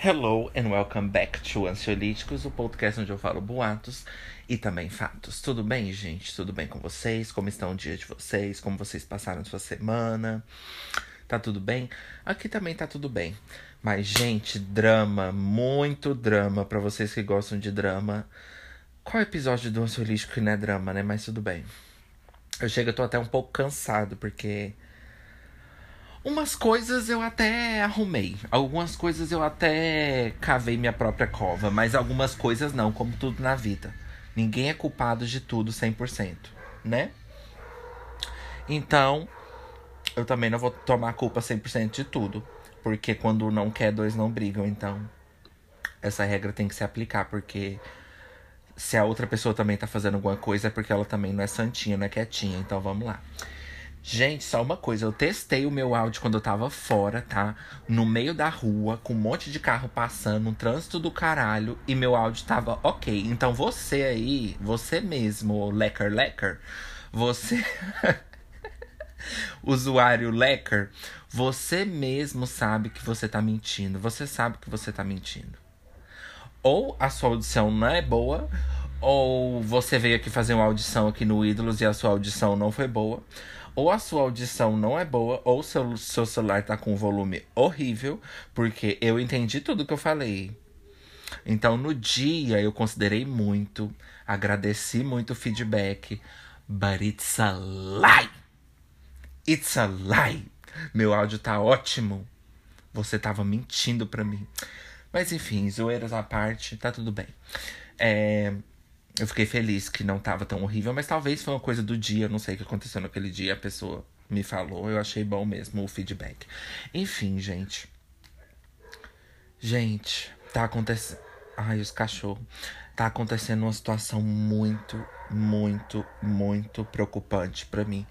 Hello and welcome back to Ansiolíticos, o podcast onde eu falo boatos e também fatos. Tudo bem, gente? Tudo bem com vocês? Como estão o dia de vocês? Como vocês passaram sua semana? Tá tudo bem? Aqui também tá tudo bem. Mas, gente, drama, muito drama para vocês que gostam de drama. Qual episódio do Ansiolítico que não é drama, né? Mas tudo bem. Eu chego, eu tô até um pouco cansado, porque Umas coisas eu até arrumei. Algumas coisas eu até cavei minha própria cova. Mas algumas coisas não, como tudo na vida. Ninguém é culpado de tudo 100%, né? Então, eu também não vou tomar culpa 100% de tudo. Porque quando não quer, dois não brigam. Então, essa regra tem que se aplicar. Porque se a outra pessoa também tá fazendo alguma coisa, é porque ela também não é santinha, não é quietinha. Então, vamos lá. Gente, só uma coisa, eu testei o meu áudio quando eu tava fora, tá? No meio da rua, com um monte de carro passando, um trânsito do caralho, e meu áudio tava ok. Então você aí, você mesmo, Lecker Lecker, você. Usuário Lecker, você mesmo sabe que você tá mentindo. Você sabe que você tá mentindo. Ou a sua audição não é boa, ou você veio aqui fazer uma audição aqui no Ídolos e a sua audição não foi boa ou a sua audição não é boa, ou seu, seu celular tá com um volume horrível, porque eu entendi tudo que eu falei. Então, no dia, eu considerei muito, agradeci muito o feedback, but it's a lie! It's a lie! Meu áudio tá ótimo. Você tava mentindo pra mim. Mas enfim, zoeiras à parte, tá tudo bem. É, eu fiquei feliz que não tava tão horrível, mas talvez foi uma coisa do dia, não sei o que aconteceu naquele dia, a pessoa me falou, eu achei bom mesmo o feedback. Enfim, gente. Gente, tá acontecendo. Ai, os cachorros. Tá acontecendo uma situação muito, muito, muito preocupante para mim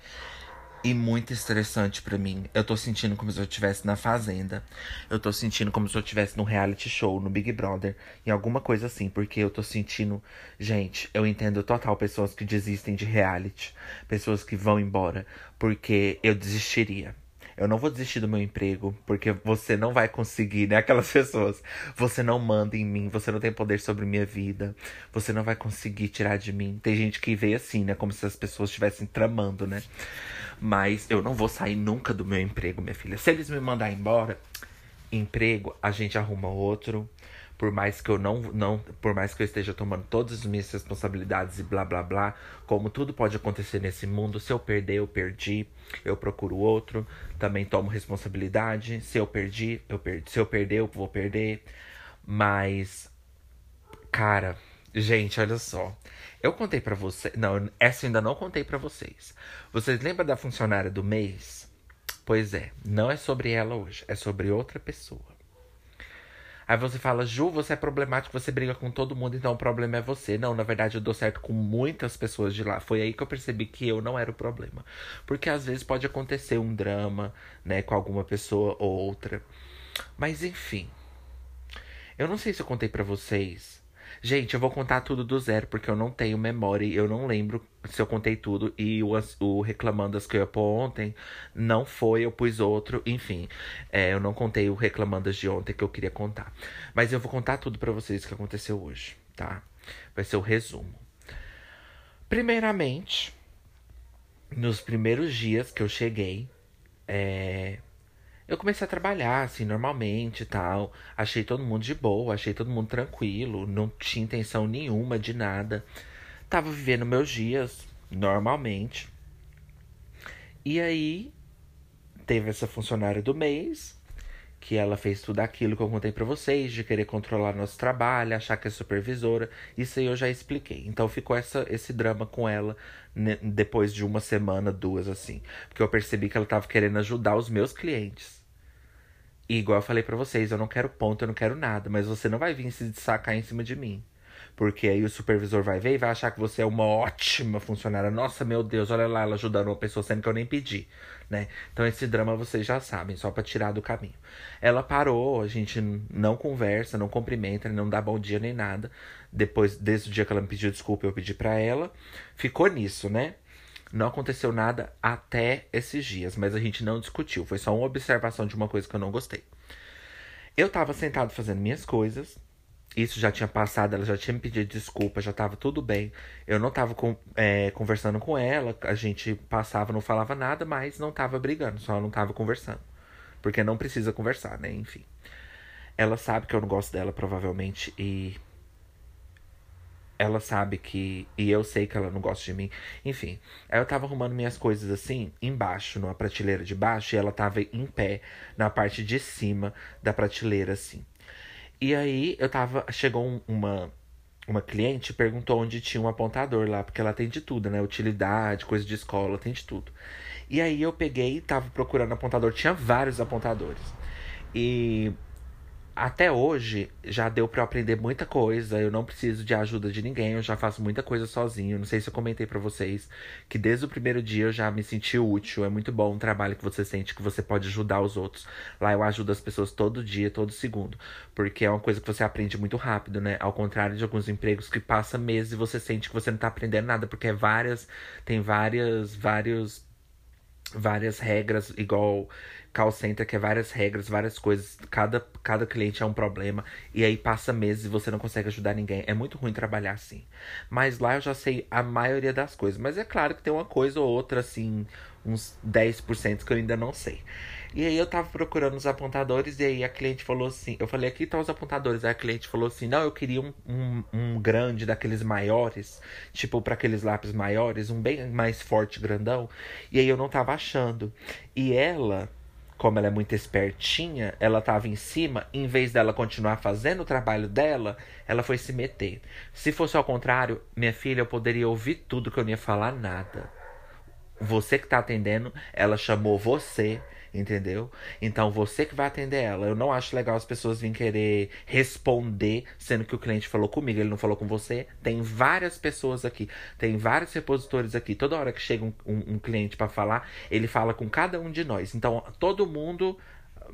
e muito estressante para mim. Eu tô sentindo como se eu estivesse na fazenda. Eu tô sentindo como se eu estivesse no reality show, no Big Brother, em alguma coisa assim, porque eu tô sentindo, gente, eu entendo total pessoas que desistem de reality, pessoas que vão embora, porque eu desistiria. Eu não vou desistir do meu emprego, porque você não vai conseguir, né? Aquelas pessoas. Você não manda em mim, você não tem poder sobre minha vida. Você não vai conseguir tirar de mim. Tem gente que vê assim, né? Como se as pessoas estivessem tramando, né? Mas eu não vou sair nunca do meu emprego, minha filha. Se eles me mandar embora, emprego, a gente arruma outro por mais que eu não, não, por mais que eu esteja tomando todas as minhas responsabilidades e blá blá blá, como tudo pode acontecer nesse mundo, se eu perder, eu perdi, eu procuro outro, também tomo responsabilidade, se eu perdi, eu perdi, se eu perder, eu vou perder. Mas cara, gente, olha só. Eu contei para você, não, essa eu ainda não contei para vocês. Vocês lembram da funcionária do mês? Pois é, não é sobre ela hoje, é sobre outra pessoa. Aí você fala, Ju, você é problemático, você briga com todo mundo, então o problema é você. Não, na verdade eu dou certo com muitas pessoas de lá. Foi aí que eu percebi que eu não era o problema. Porque às vezes pode acontecer um drama, né, com alguma pessoa ou outra. Mas enfim. Eu não sei se eu contei para vocês Gente, eu vou contar tudo do zero, porque eu não tenho memória, eu não lembro se eu contei tudo. E o, o Reclamandas que eu ia pôr ontem não foi, eu pus outro, enfim. É, eu não contei o Reclamandas de ontem que eu queria contar. Mas eu vou contar tudo para vocês que aconteceu hoje, tá? Vai ser o resumo. Primeiramente, nos primeiros dias que eu cheguei, é, eu comecei a trabalhar, assim, normalmente e tal. Achei todo mundo de boa, achei todo mundo tranquilo, não tinha intenção nenhuma de nada. Tava vivendo meus dias normalmente. E aí, teve essa funcionária do mês, que ela fez tudo aquilo que eu contei para vocês, de querer controlar nosso trabalho, achar que é supervisora. Isso aí eu já expliquei. Então ficou essa, esse drama com ela né, depois de uma semana, duas, assim. Porque eu percebi que ela tava querendo ajudar os meus clientes. E igual eu falei para vocês, eu não quero ponto, eu não quero nada, mas você não vai vir se sacar em cima de mim. Porque aí o supervisor vai ver e vai achar que você é uma ótima funcionária. Nossa, meu Deus, olha lá ela ajudando uma pessoa sendo que eu nem pedi, né? Então esse drama vocês já sabem, só para tirar do caminho. Ela parou, a gente não conversa, não cumprimenta, não dá bom dia nem nada. Depois, desde o dia que ela me pediu desculpa, eu pedi para ela. Ficou nisso, né? Não aconteceu nada até esses dias, mas a gente não discutiu. Foi só uma observação de uma coisa que eu não gostei. Eu tava sentado fazendo minhas coisas. Isso já tinha passado, ela já tinha me pedido desculpa, já tava tudo bem. Eu não tava com, é, conversando com ela, a gente passava, não falava nada, mas não tava brigando, só não tava conversando. Porque não precisa conversar, né? Enfim. Ela sabe que eu não gosto dela, provavelmente, e. Ela sabe que. E eu sei que ela não gosta de mim. Enfim. Aí eu tava arrumando minhas coisas assim, embaixo, numa prateleira de baixo, e ela tava em pé, na parte de cima da prateleira, assim. E aí eu tava. Chegou um, uma, uma cliente perguntou onde tinha um apontador lá, porque ela tem de tudo, né? Utilidade, coisa de escola, tem de tudo. E aí eu peguei, tava procurando apontador, tinha vários apontadores. E até hoje já deu para aprender muita coisa. Eu não preciso de ajuda de ninguém, eu já faço muita coisa sozinho. Não sei se eu comentei para vocês que desde o primeiro dia eu já me senti útil. É muito bom um trabalho que você sente que você pode ajudar os outros. Lá eu ajudo as pessoas todo dia, todo segundo, porque é uma coisa que você aprende muito rápido, né? Ao contrário de alguns empregos que passa meses e você sente que você não tá aprendendo nada, porque é várias tem várias vários várias regras igual call center que é várias regras, várias coisas, cada, cada cliente é um problema, e aí passa meses e você não consegue ajudar ninguém. É muito ruim trabalhar assim. Mas lá eu já sei a maioria das coisas. Mas é claro que tem uma coisa ou outra, assim, uns 10% que eu ainda não sei. E aí eu tava procurando os apontadores, e aí a cliente falou assim: eu falei, aqui estão os apontadores. Aí a cliente falou assim: não, eu queria um, um, um grande daqueles maiores, tipo para aqueles lápis maiores, um bem mais forte, grandão. E aí eu não tava achando. E ela como ela é muito espertinha, ela estava em cima, em vez dela continuar fazendo o trabalho dela, ela foi se meter. Se fosse ao contrário, minha filha, eu poderia ouvir tudo que eu não ia falar nada. Você que está atendendo, ela chamou você entendeu? Então você que vai atender ela. Eu não acho legal as pessoas virem querer responder, sendo que o cliente falou comigo, ele não falou com você. Tem várias pessoas aqui, tem vários repositores aqui. Toda hora que chega um, um, um cliente para falar, ele fala com cada um de nós. Então todo mundo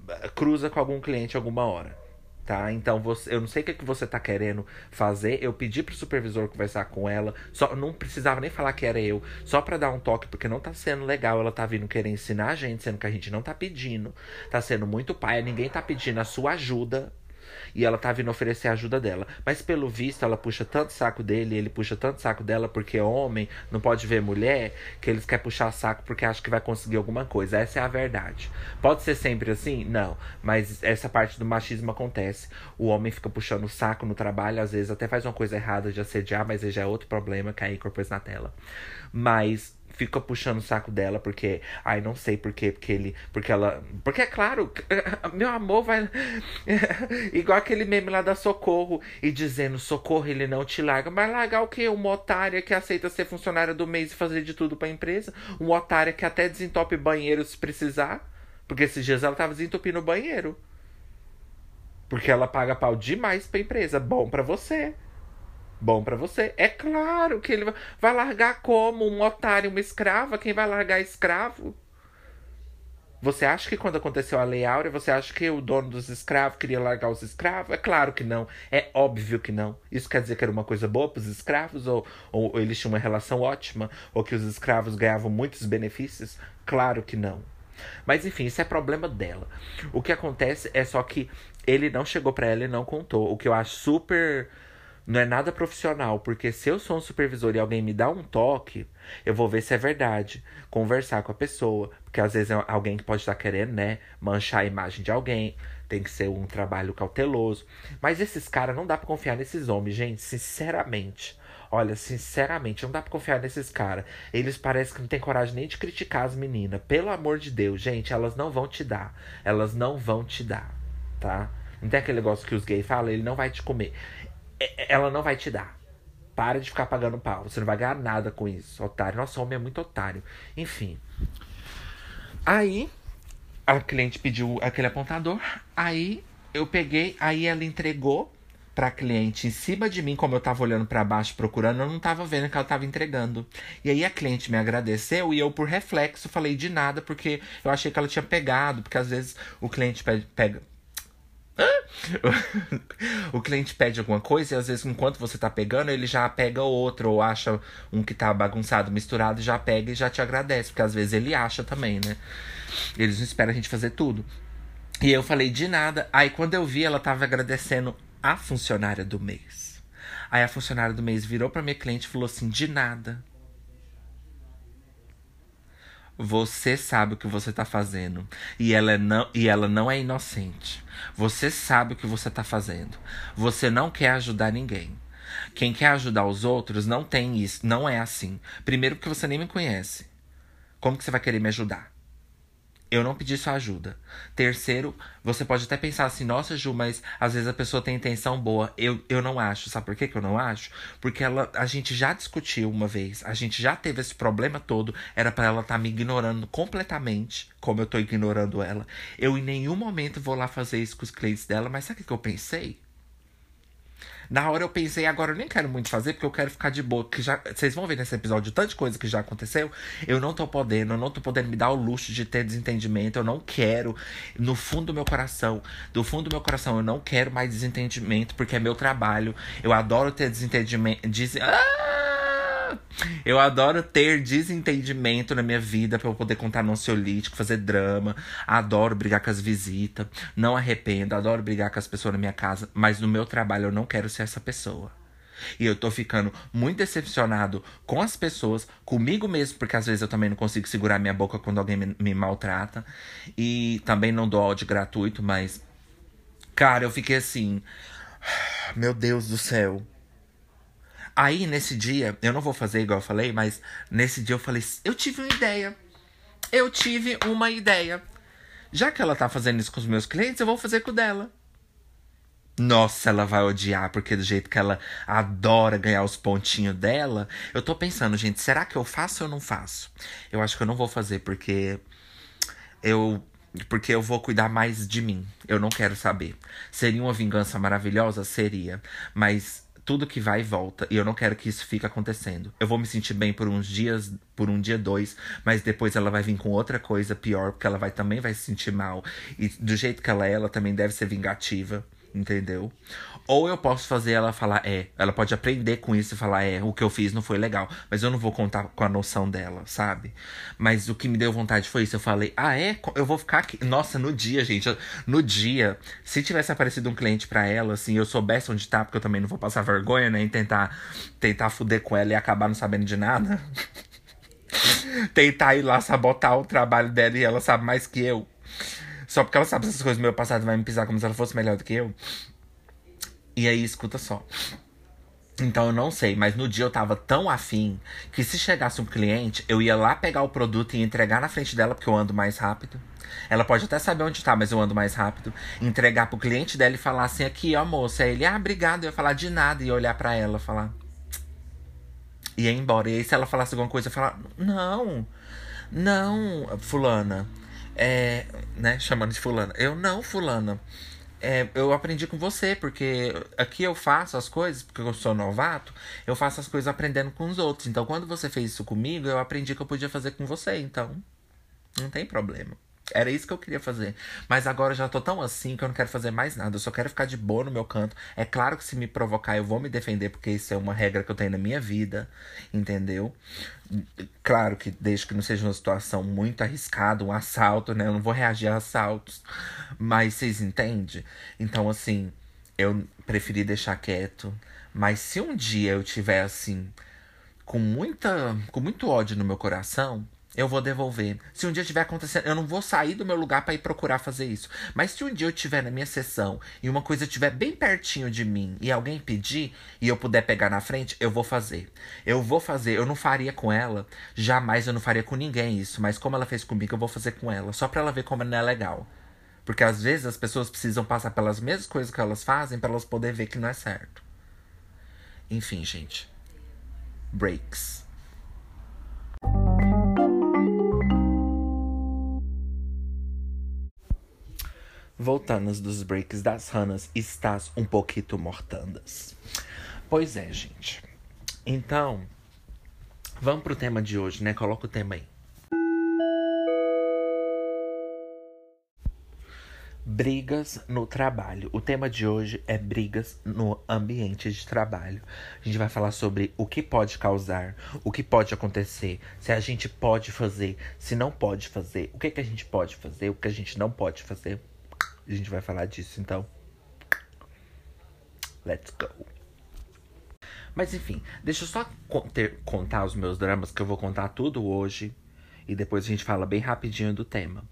eh, cruza com algum cliente alguma hora tá? Então você, eu não sei o que, que você tá querendo fazer. Eu pedi pro supervisor conversar com ela, só não precisava nem falar que era eu, só para dar um toque porque não tá sendo legal. Ela tá vindo querer ensinar a gente, sendo que a gente não tá pedindo. Tá sendo muito pai, ninguém tá pedindo a sua ajuda, e ela tá vindo oferecer a ajuda dela. Mas pelo visto, ela puxa tanto saco dele, ele puxa tanto saco dela porque homem não pode ver mulher, que eles querem puxar saco porque acha que vai conseguir alguma coisa. Essa é a verdade. Pode ser sempre assim? Não. Mas essa parte do machismo acontece. O homem fica puxando saco no trabalho, às vezes até faz uma coisa errada de assediar, mas aí já é outro problema que aí corpôs na tela. Mas fica puxando o saco dela porque ai não sei por quê, porque ele porque ela porque é claro meu amor vai igual aquele meme lá da Socorro e dizendo Socorro ele não te larga. Mas largar o quê? Uma otária que aceita ser funcionária do mês e fazer de tudo para empresa? Uma otária que até desentope banheiro se precisar? Porque esses dias ela tava desentupindo o banheiro. Porque ela paga pau demais pra empresa. Bom para você bom para você. É claro que ele vai largar como um otário, uma escrava. Quem vai largar escravo? Você acha que quando aconteceu a Lei Áurea, você acha que o dono dos escravos queria largar os escravos? É claro que não. É óbvio que não. Isso quer dizer que era uma coisa boa para os escravos? Ou, ou eles tinham uma relação ótima? Ou que os escravos ganhavam muitos benefícios? Claro que não. Mas enfim, isso é problema dela. O que acontece é só que ele não chegou para ela e não contou. O que eu acho super não é nada profissional, porque se eu sou um supervisor e alguém me dá um toque, eu vou ver se é verdade, conversar com a pessoa, porque às vezes é alguém que pode estar querendo, né, manchar a imagem de alguém, tem que ser um trabalho cauteloso. Mas esses caras não dá para confiar nesses homens, gente, sinceramente. Olha, sinceramente, não dá pra confiar nesses caras. Eles parecem que não tem coragem nem de criticar as meninas. Pelo amor de Deus, gente, elas não vão te dar. Elas não vão te dar, tá? Não tem aquele negócio que os gays falam, ele não vai te comer. É, ela não vai te dar. Para de ficar pagando pau. Você não vai ganhar nada com isso, otário. Nossa, homem é muito otário. Enfim. Aí, a cliente pediu aquele apontador. Aí, eu peguei. Aí, ela entregou pra cliente em cima de mim, como eu tava olhando para baixo procurando, eu não tava vendo que ela tava entregando. E aí a cliente me agradeceu e eu, por reflexo, falei de nada, porque eu achei que ela tinha pegado, porque às vezes o cliente pega, pega o cliente pede alguma coisa e às vezes enquanto você tá pegando, ele já pega outro ou acha um que tá bagunçado, misturado, já pega e já te agradece, porque às vezes ele acha também, né? Eles não esperam a gente fazer tudo. E eu falei de nada. Aí quando eu vi, ela tava agradecendo a funcionária do mês. Aí a funcionária do mês virou para minha cliente e falou assim: de nada. Você sabe o que você tá fazendo. E ela, não, e ela não é inocente. Você sabe o que você tá fazendo. Você não quer ajudar ninguém. Quem quer ajudar os outros não tem isso. Não é assim. Primeiro, porque você nem me conhece. Como que você vai querer me ajudar? Eu não pedi sua ajuda. Terceiro, você pode até pensar assim, nossa, Ju, mas às vezes a pessoa tem intenção boa. Eu, eu não acho. Sabe por que, que eu não acho? Porque ela, a gente já discutiu uma vez, a gente já teve esse problema todo. Era para ela estar tá me ignorando completamente, como eu tô ignorando ela. Eu em nenhum momento vou lá fazer isso com os clientes dela, mas sabe o que eu pensei? Na hora eu pensei, agora eu nem quero muito fazer, porque eu quero ficar de boa. Que já, vocês vão ver nesse episódio tanta coisa que já aconteceu. Eu não tô podendo, eu não tô podendo me dar o luxo de ter desentendimento. Eu não quero, no fundo do meu coração, do fundo do meu coração, eu não quero mais desentendimento, porque é meu trabalho. Eu adoro ter desentendimento. Des... Ah! Eu adoro ter desentendimento na minha vida para eu poder contar ansiolítico, fazer drama. Adoro brigar com as visitas. Não arrependo, adoro brigar com as pessoas na minha casa. Mas no meu trabalho eu não quero ser essa pessoa. E eu tô ficando muito decepcionado com as pessoas, comigo mesmo, porque às vezes eu também não consigo segurar minha boca quando alguém me, me maltrata. E também não dou áudio gratuito, mas. Cara, eu fiquei assim. Meu Deus do céu. Aí, nesse dia, eu não vou fazer igual eu falei, mas nesse dia eu falei: eu tive uma ideia. Eu tive uma ideia. Já que ela tá fazendo isso com os meus clientes, eu vou fazer com o dela. Nossa, ela vai odiar, porque do jeito que ela adora ganhar os pontinhos dela. Eu tô pensando, gente, será que eu faço ou não faço? Eu acho que eu não vou fazer, porque eu. Porque eu vou cuidar mais de mim. Eu não quero saber. Seria uma vingança maravilhosa? Seria. Mas tudo que vai e volta. E eu não quero que isso fique acontecendo. Eu vou me sentir bem por uns dias, por um dia, dois, mas depois ela vai vir com outra coisa pior, porque ela vai também vai se sentir mal. E do jeito que ela é, ela também deve ser vingativa entendeu? Ou eu posso fazer ela falar é. Ela pode aprender com isso e falar é, o que eu fiz não foi legal. Mas eu não vou contar com a noção dela, sabe? Mas o que me deu vontade foi isso. Eu falei, ah, é? Eu vou ficar aqui. Nossa, no dia, gente. No dia, se tivesse aparecido um cliente para ela, assim, eu soubesse onde tá, porque eu também não vou passar vergonha, né? Em tentar, tentar fuder com ela e acabar não sabendo de nada. tentar ir lá sabotar o trabalho dela e ela sabe mais que eu. Só porque ela sabe essas coisas do meu passado vai me pisar como se ela fosse melhor do que eu. E aí, escuta só. Então eu não sei, mas no dia eu tava tão afim que se chegasse um cliente, eu ia lá pegar o produto e entregar na frente dela, porque eu ando mais rápido. Ela pode até saber onde tá, mas eu ando mais rápido. Entregar pro cliente dela e falar assim: aqui, ó, moça. Aí ele, ah, obrigado. Eu ia falar de nada e olhar para ela falar. E ir embora. E aí, se ela falasse alguma coisa, eu ia falar: não, não, Fulana. É, né, chamando de fulana. Eu não, fulana. É, eu aprendi com você, porque aqui eu faço as coisas, porque eu sou novato, eu faço as coisas aprendendo com os outros. Então, quando você fez isso comigo, eu aprendi que eu podia fazer com você. Então, não tem problema. Era isso que eu queria fazer. Mas agora eu já tô tão assim que eu não quero fazer mais nada. Eu só quero ficar de boa no meu canto. É claro que se me provocar, eu vou me defender, porque isso é uma regra que eu tenho na minha vida. Entendeu? Claro que desde que não seja uma situação muito arriscada, um assalto, né? Eu não vou reagir a assaltos. Mas vocês entendem? Então, assim, eu preferi deixar quieto. Mas se um dia eu tiver assim, com muita. com muito ódio no meu coração eu vou devolver. Se um dia tiver acontecendo, eu não vou sair do meu lugar para ir procurar fazer isso. Mas se um dia eu estiver na minha sessão e uma coisa estiver bem pertinho de mim e alguém pedir e eu puder pegar na frente, eu vou fazer. Eu vou fazer. Eu não faria com ela, jamais eu não faria com ninguém isso. Mas como ela fez comigo, eu vou fazer com ela. Só pra ela ver como não é legal. Porque às vezes as pessoas precisam passar pelas mesmas coisas que elas fazem para elas poderem ver que não é certo. Enfim, gente. Breaks. Voltando dos breaks das ranas, estás um pouquinho mortandas. Pois é, gente. Então, vamos pro tema de hoje, né? Coloca o tema aí. Brigas no trabalho. O tema de hoje é brigas no ambiente de trabalho. A gente vai falar sobre o que pode causar, o que pode acontecer, se a gente pode fazer, se não pode fazer, o que, que a gente pode fazer, o que a gente não pode fazer. A gente vai falar disso, então. Let's go. Mas enfim, deixa eu só ter, contar os meus dramas, que eu vou contar tudo hoje. E depois a gente fala bem rapidinho do tema.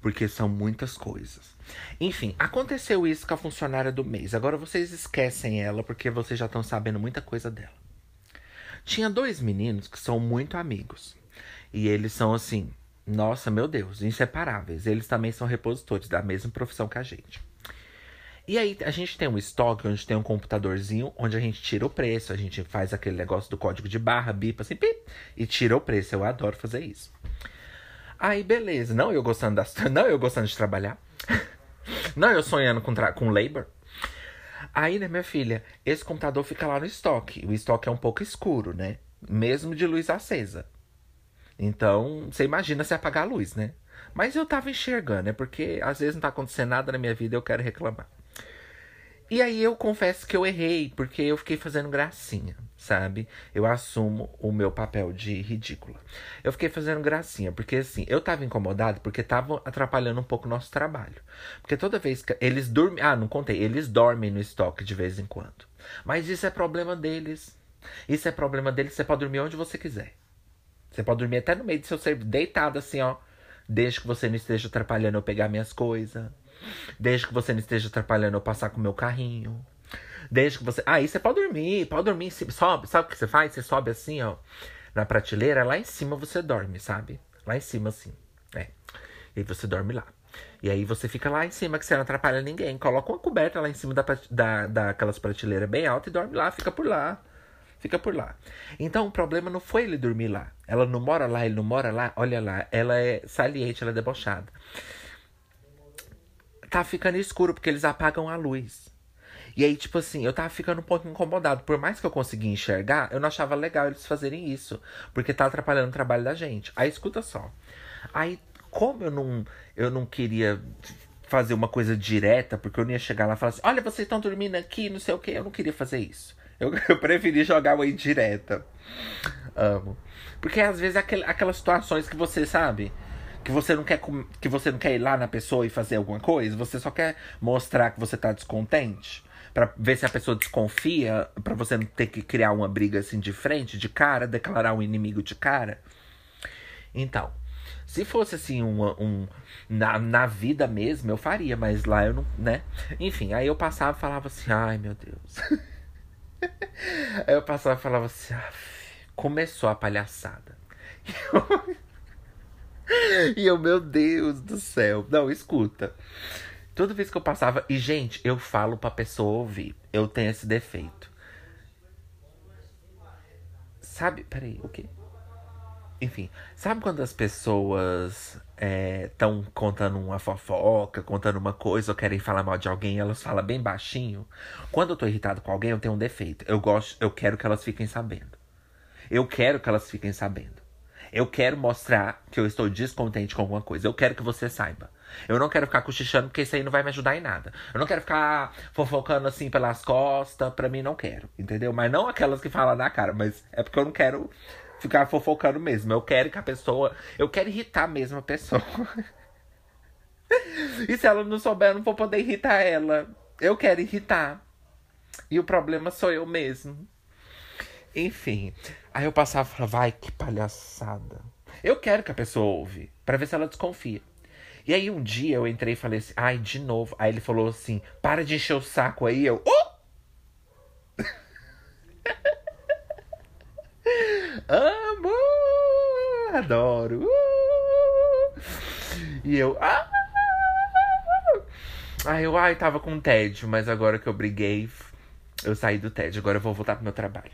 Porque são muitas coisas. Enfim, aconteceu isso com a funcionária do mês. Agora vocês esquecem ela, porque vocês já estão sabendo muita coisa dela. Tinha dois meninos que são muito amigos. E eles são assim, nossa, meu Deus, inseparáveis. Eles também são repositores da mesma profissão que a gente. E aí a gente tem um estoque onde tem um computadorzinho onde a gente tira o preço, a gente faz aquele negócio do código de barra, bipa assim, pip, e tira o preço. Eu adoro fazer isso. Aí beleza, não eu gostando das, não eu gostando de trabalhar. não eu sonhando com com labor. Aí, né, minha filha, esse computador fica lá no estoque. O estoque é um pouco escuro, né? Mesmo de luz acesa. Então, você imagina se apagar a luz, né? Mas eu tava enxergando, né? Porque às vezes não tá acontecendo nada na minha vida e eu quero reclamar. E aí eu confesso que eu errei, porque eu fiquei fazendo gracinha, sabe? Eu assumo o meu papel de ridícula. Eu fiquei fazendo gracinha, porque assim, eu tava incomodado porque tava atrapalhando um pouco o nosso trabalho. Porque toda vez que eles dormem, ah, não contei, eles dormem no estoque de vez em quando. Mas isso é problema deles. Isso é problema deles, você pode dormir onde você quiser. Você pode dormir até no meio do seu serviço, deitado assim, ó. Desde que você não esteja atrapalhando eu pegar minhas coisas. Desde que você não esteja atrapalhando eu passar com o meu carrinho. Desde que você. Aí ah, você pode dormir, pode dormir. Sobe. Sabe o que você faz? Você sobe assim, ó. Na prateleira, lá em cima você dorme, sabe? Lá em cima, assim. É. E você dorme lá. E aí você fica lá em cima, que você não atrapalha ninguém. Coloca uma coberta lá em cima da, da, daquelas prateleiras bem altas e dorme lá, fica por lá. Fica por lá. Então o problema não foi ele dormir lá. Ela não mora lá, ele não mora lá. Olha lá, ela é saliente, ela é debochada. Tá ficando escuro porque eles apagam a luz. E aí, tipo assim, eu tava ficando um pouco incomodado. Por mais que eu conseguia enxergar, eu não achava legal eles fazerem isso. Porque tá atrapalhando o trabalho da gente. Aí, escuta só. Aí, como eu não, eu não queria fazer uma coisa direta, porque eu não ia chegar lá e falar assim: olha, vocês estão dormindo aqui, não sei o que. Eu não queria fazer isso. Eu, eu preferi jogar uma indireta. Amo. Porque às vezes é aquel, aquelas situações que você sabe que você não quer que você não quer ir lá na pessoa e fazer alguma coisa, você só quer mostrar que você tá descontente para ver se a pessoa desconfia, para você não ter que criar uma briga assim de frente, de cara, declarar um inimigo de cara. Então, se fosse assim uma, um na, na vida mesmo, eu faria, mas lá eu não, né? Enfim, aí eu passava e falava assim: "Ai, meu Deus". aí eu passava e falava assim: ah, "Começou a palhaçada". e eu, meu Deus do céu. Não, escuta. Toda vez que eu passava. E, gente, eu falo pra pessoa ouvir. Eu tenho esse defeito. Sabe. Peraí, o quê? Enfim, sabe quando as pessoas estão é, contando uma fofoca, contando uma coisa ou querem falar mal de alguém, elas falam bem baixinho? Quando eu tô irritado com alguém, eu tenho um defeito. Eu gosto, eu quero que elas fiquem sabendo. Eu quero que elas fiquem sabendo. Eu quero mostrar que eu estou descontente com alguma coisa. Eu quero que você saiba. Eu não quero ficar cochichando, porque isso aí não vai me ajudar em nada. Eu não quero ficar fofocando assim pelas costas. Pra mim, não quero. Entendeu? Mas não aquelas que falam na cara. Mas é porque eu não quero ficar fofocando mesmo. Eu quero que a pessoa. Eu quero irritar mesmo a pessoa. e se ela não souber, eu não vou poder irritar ela. Eu quero irritar. E o problema sou eu mesmo. Enfim. Aí eu passava e falava, vai, que palhaçada. Eu quero que a pessoa ouve, para ver se ela desconfia. E aí um dia eu entrei e falei assim, ai, de novo. Aí ele falou assim, para de encher o saco aí. Eu, oh! Amo! Adoro! Uh! E eu, ah! Eu, ai, tava com tédio, mas agora que eu briguei, eu saí do tédio. Agora eu vou voltar pro meu trabalho.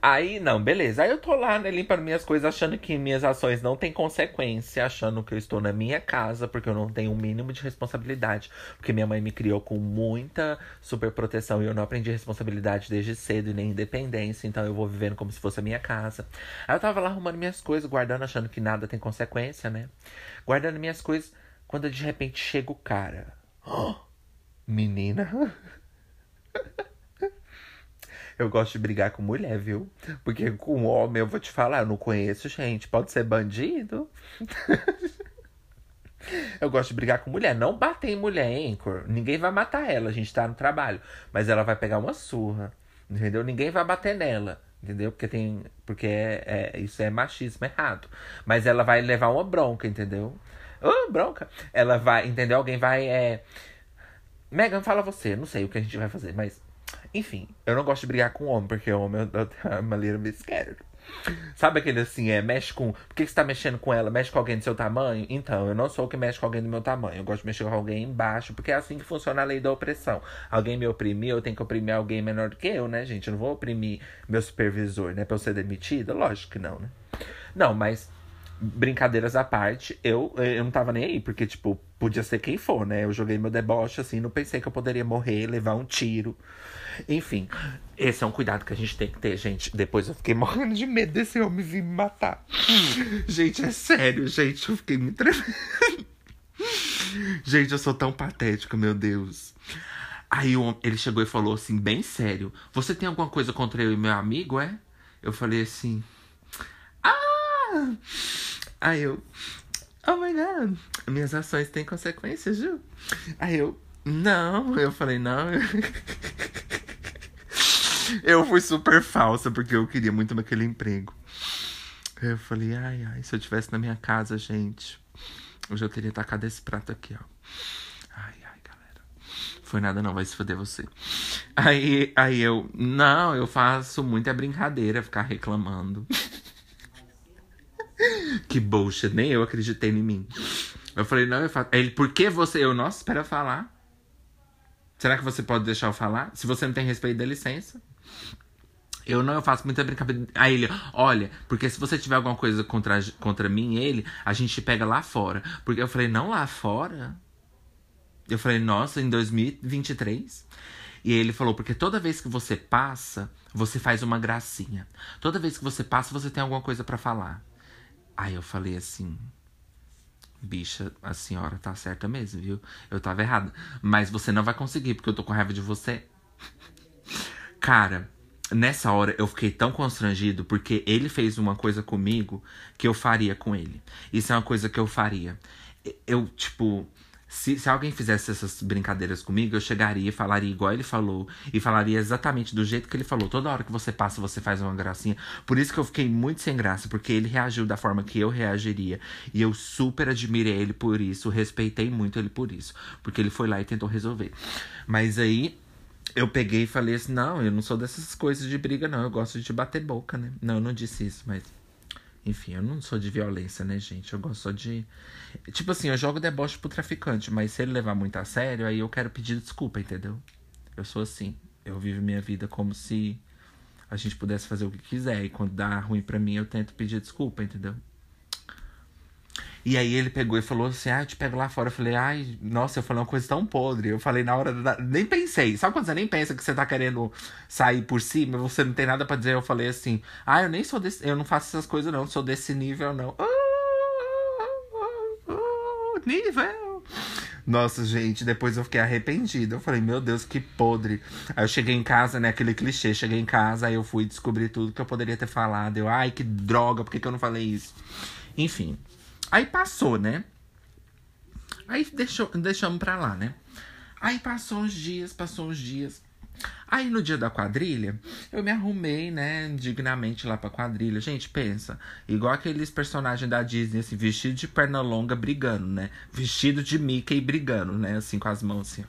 Aí, não, beleza. Aí eu tô lá, né, limpando minhas coisas, achando que minhas ações não têm consequência, achando que eu estou na minha casa, porque eu não tenho o um mínimo de responsabilidade. Porque minha mãe me criou com muita super proteção e eu não aprendi responsabilidade desde cedo e nem independência, então eu vou vivendo como se fosse a minha casa. Aí eu tava lá arrumando minhas coisas, guardando, achando que nada tem consequência, né? Guardando minhas coisas, quando de repente chega o cara. Oh, menina. Eu gosto de brigar com mulher, viu? Porque com homem eu vou te falar, eu não conheço gente. Pode ser bandido. Eu gosto de brigar com mulher. Não bater em mulher, Anchor. Ninguém vai matar ela, a gente tá no trabalho. Mas ela vai pegar uma surra. Entendeu? Ninguém vai bater nela. Entendeu? Porque tem. Porque é, é, isso é machismo errado. Mas ela vai levar uma bronca, entendeu? Oh, bronca. Ela vai, entendeu? Alguém vai. É... Megan, fala você. Não sei o que a gente vai fazer, mas. Enfim, eu não gosto de brigar com homem, porque homem eu, eu tenho uma little bit scared. Sabe aquele assim, é, mexe com. Por que você tá mexendo com ela? Mexe com alguém do seu tamanho? Então, eu não sou o que mexe com alguém do meu tamanho. Eu gosto de mexer com alguém embaixo, porque é assim que funciona a lei da opressão. Alguém me oprimir, eu tenho que oprimir alguém menor do que eu, né, gente? Eu não vou oprimir meu supervisor, né? Pra eu ser demitida? Lógico que não, né? Não, mas brincadeiras à parte, eu, eu não tava nem aí, porque, tipo, podia ser quem for, né? Eu joguei meu deboche assim, não pensei que eu poderia morrer, levar um tiro. Enfim, esse é um cuidado que a gente tem que ter, gente. Depois eu fiquei morrendo de medo desse homem vir me matar. gente, é sério, gente, eu fiquei me tremendo. gente, eu sou tão patética, meu Deus. Aí ele chegou e falou assim, bem sério: Você tem alguma coisa contra eu e meu amigo, é? Eu falei assim. Ah! Aí eu. Oh my god, minhas ações têm consequências, Ju. Aí eu. Não, eu falei, não. eu fui super falsa, porque eu queria muito aquele emprego. Eu falei, ai, ai, se eu tivesse na minha casa, gente, eu já teria tacado esse prato aqui, ó. Ai, ai, galera. Foi nada não, vai se foder você. Aí, aí eu, não, eu faço muita brincadeira ficar reclamando. que bullshit, nem eu acreditei em mim. Eu falei, não, eu faço. Ele, por que você? Eu, nossa, espera falar. Será que você pode deixar eu falar? Se você não tem respeito, dê licença. Eu não, eu faço muita brincadeira. Aí ele, olha, porque se você tiver alguma coisa contra, contra mim e ele, a gente pega lá fora. Porque eu falei, não lá fora? Eu falei, nossa, em 2023? E ele falou, porque toda vez que você passa, você faz uma gracinha. Toda vez que você passa, você tem alguma coisa para falar. Aí eu falei assim, bicha, a senhora tá certa mesmo, viu? Eu tava errada. Mas você não vai conseguir, porque eu tô com raiva de você. Cara, nessa hora eu fiquei tão constrangido porque ele fez uma coisa comigo que eu faria com ele. Isso é uma coisa que eu faria. Eu, tipo, se, se alguém fizesse essas brincadeiras comigo, eu chegaria e falaria igual ele falou. E falaria exatamente do jeito que ele falou. Toda hora que você passa, você faz uma gracinha. Por isso que eu fiquei muito sem graça, porque ele reagiu da forma que eu reagiria. E eu super admirei ele por isso, respeitei muito ele por isso. Porque ele foi lá e tentou resolver. Mas aí eu peguei e falei assim: não, eu não sou dessas coisas de briga, não. Eu gosto de bater boca, né? Não, eu não disse isso, mas. Enfim, eu não sou de violência, né, gente? Eu gosto só de. Tipo assim, eu jogo deboche pro traficante, mas se ele levar muito a sério, aí eu quero pedir desculpa, entendeu? Eu sou assim. Eu vivo minha vida como se a gente pudesse fazer o que quiser. E quando dá ruim pra mim, eu tento pedir desculpa, entendeu? E aí ele pegou e falou assim: Ah, eu te pego lá fora. Eu falei, ai, nossa, eu falei uma coisa tão podre. Eu falei na hora da. Nem pensei. Sabe quando você nem pensa que você tá querendo sair por cima, você não tem nada para dizer? Eu falei assim: Ah, eu nem sou desse. Eu não faço essas coisas, não. Sou desse nível, não. nível. Nossa, gente, depois eu fiquei arrependido. Eu falei, meu Deus, que podre. Aí eu cheguei em casa, né? Aquele clichê. Cheguei em casa, aí eu fui descobrir tudo que eu poderia ter falado. Eu, ai, que droga, por que, que eu não falei isso? Enfim. Aí passou, né? Aí deixou, deixamos pra lá, né? Aí passou uns dias, passou uns dias. Aí no dia da quadrilha, eu me arrumei, né, dignamente lá pra quadrilha. Gente, pensa, igual aqueles personagens da Disney, assim, vestido de perna longa brigando, né? Vestido de Mickey brigando, né? Assim, com as mãos assim,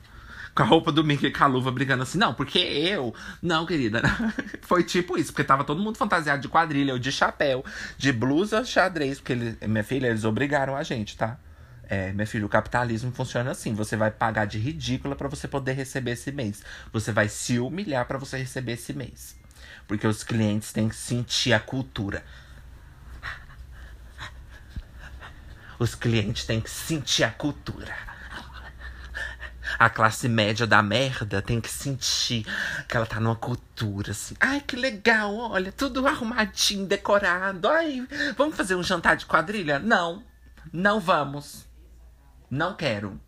com a roupa do Mickey com a luva brigando assim, não, porque eu. Não, querida. Foi tipo isso, porque tava todo mundo fantasiado de quadrilha, eu de chapéu, de blusa xadrez, porque ele, minha filha, eles obrigaram a gente, tá? É, minha filha, o capitalismo funciona assim. Você vai pagar de ridícula para você poder receber esse mês. Você vai se humilhar para você receber esse mês. Porque os clientes têm que sentir a cultura. Os clientes têm que sentir a cultura. A classe média da merda tem que sentir que ela tá numa cultura assim. Ai, que legal, olha, tudo arrumadinho, decorado. Ai, vamos fazer um jantar de quadrilha? Não, não vamos. Não quero.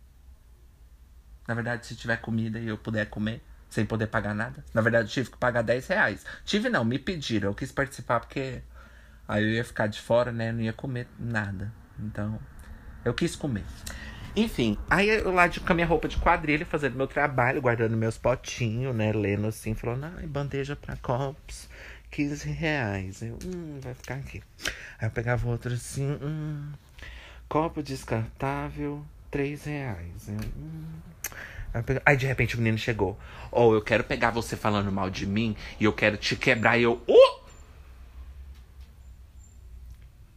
Na verdade, se tiver comida e eu puder comer, sem poder pagar nada. Na verdade, eu tive que pagar 10 reais. Tive não, me pediram. Eu quis participar porque aí eu ia ficar de fora, né? Não ia comer nada. Então, eu quis comer. Enfim, aí eu lá de, com a minha roupa de quadrilha, fazendo meu trabalho, guardando meus potinhos, né? Lendo assim, falando, ai, bandeja pra copos, 15 reais. Eu, hum, vai ficar aqui. Aí eu pegava outro assim, hum, copo descartável, 3 reais. Eu, hum. Aí, de repente o menino chegou. Ou oh, eu quero pegar você falando mal de mim e eu quero te quebrar. E eu, uh!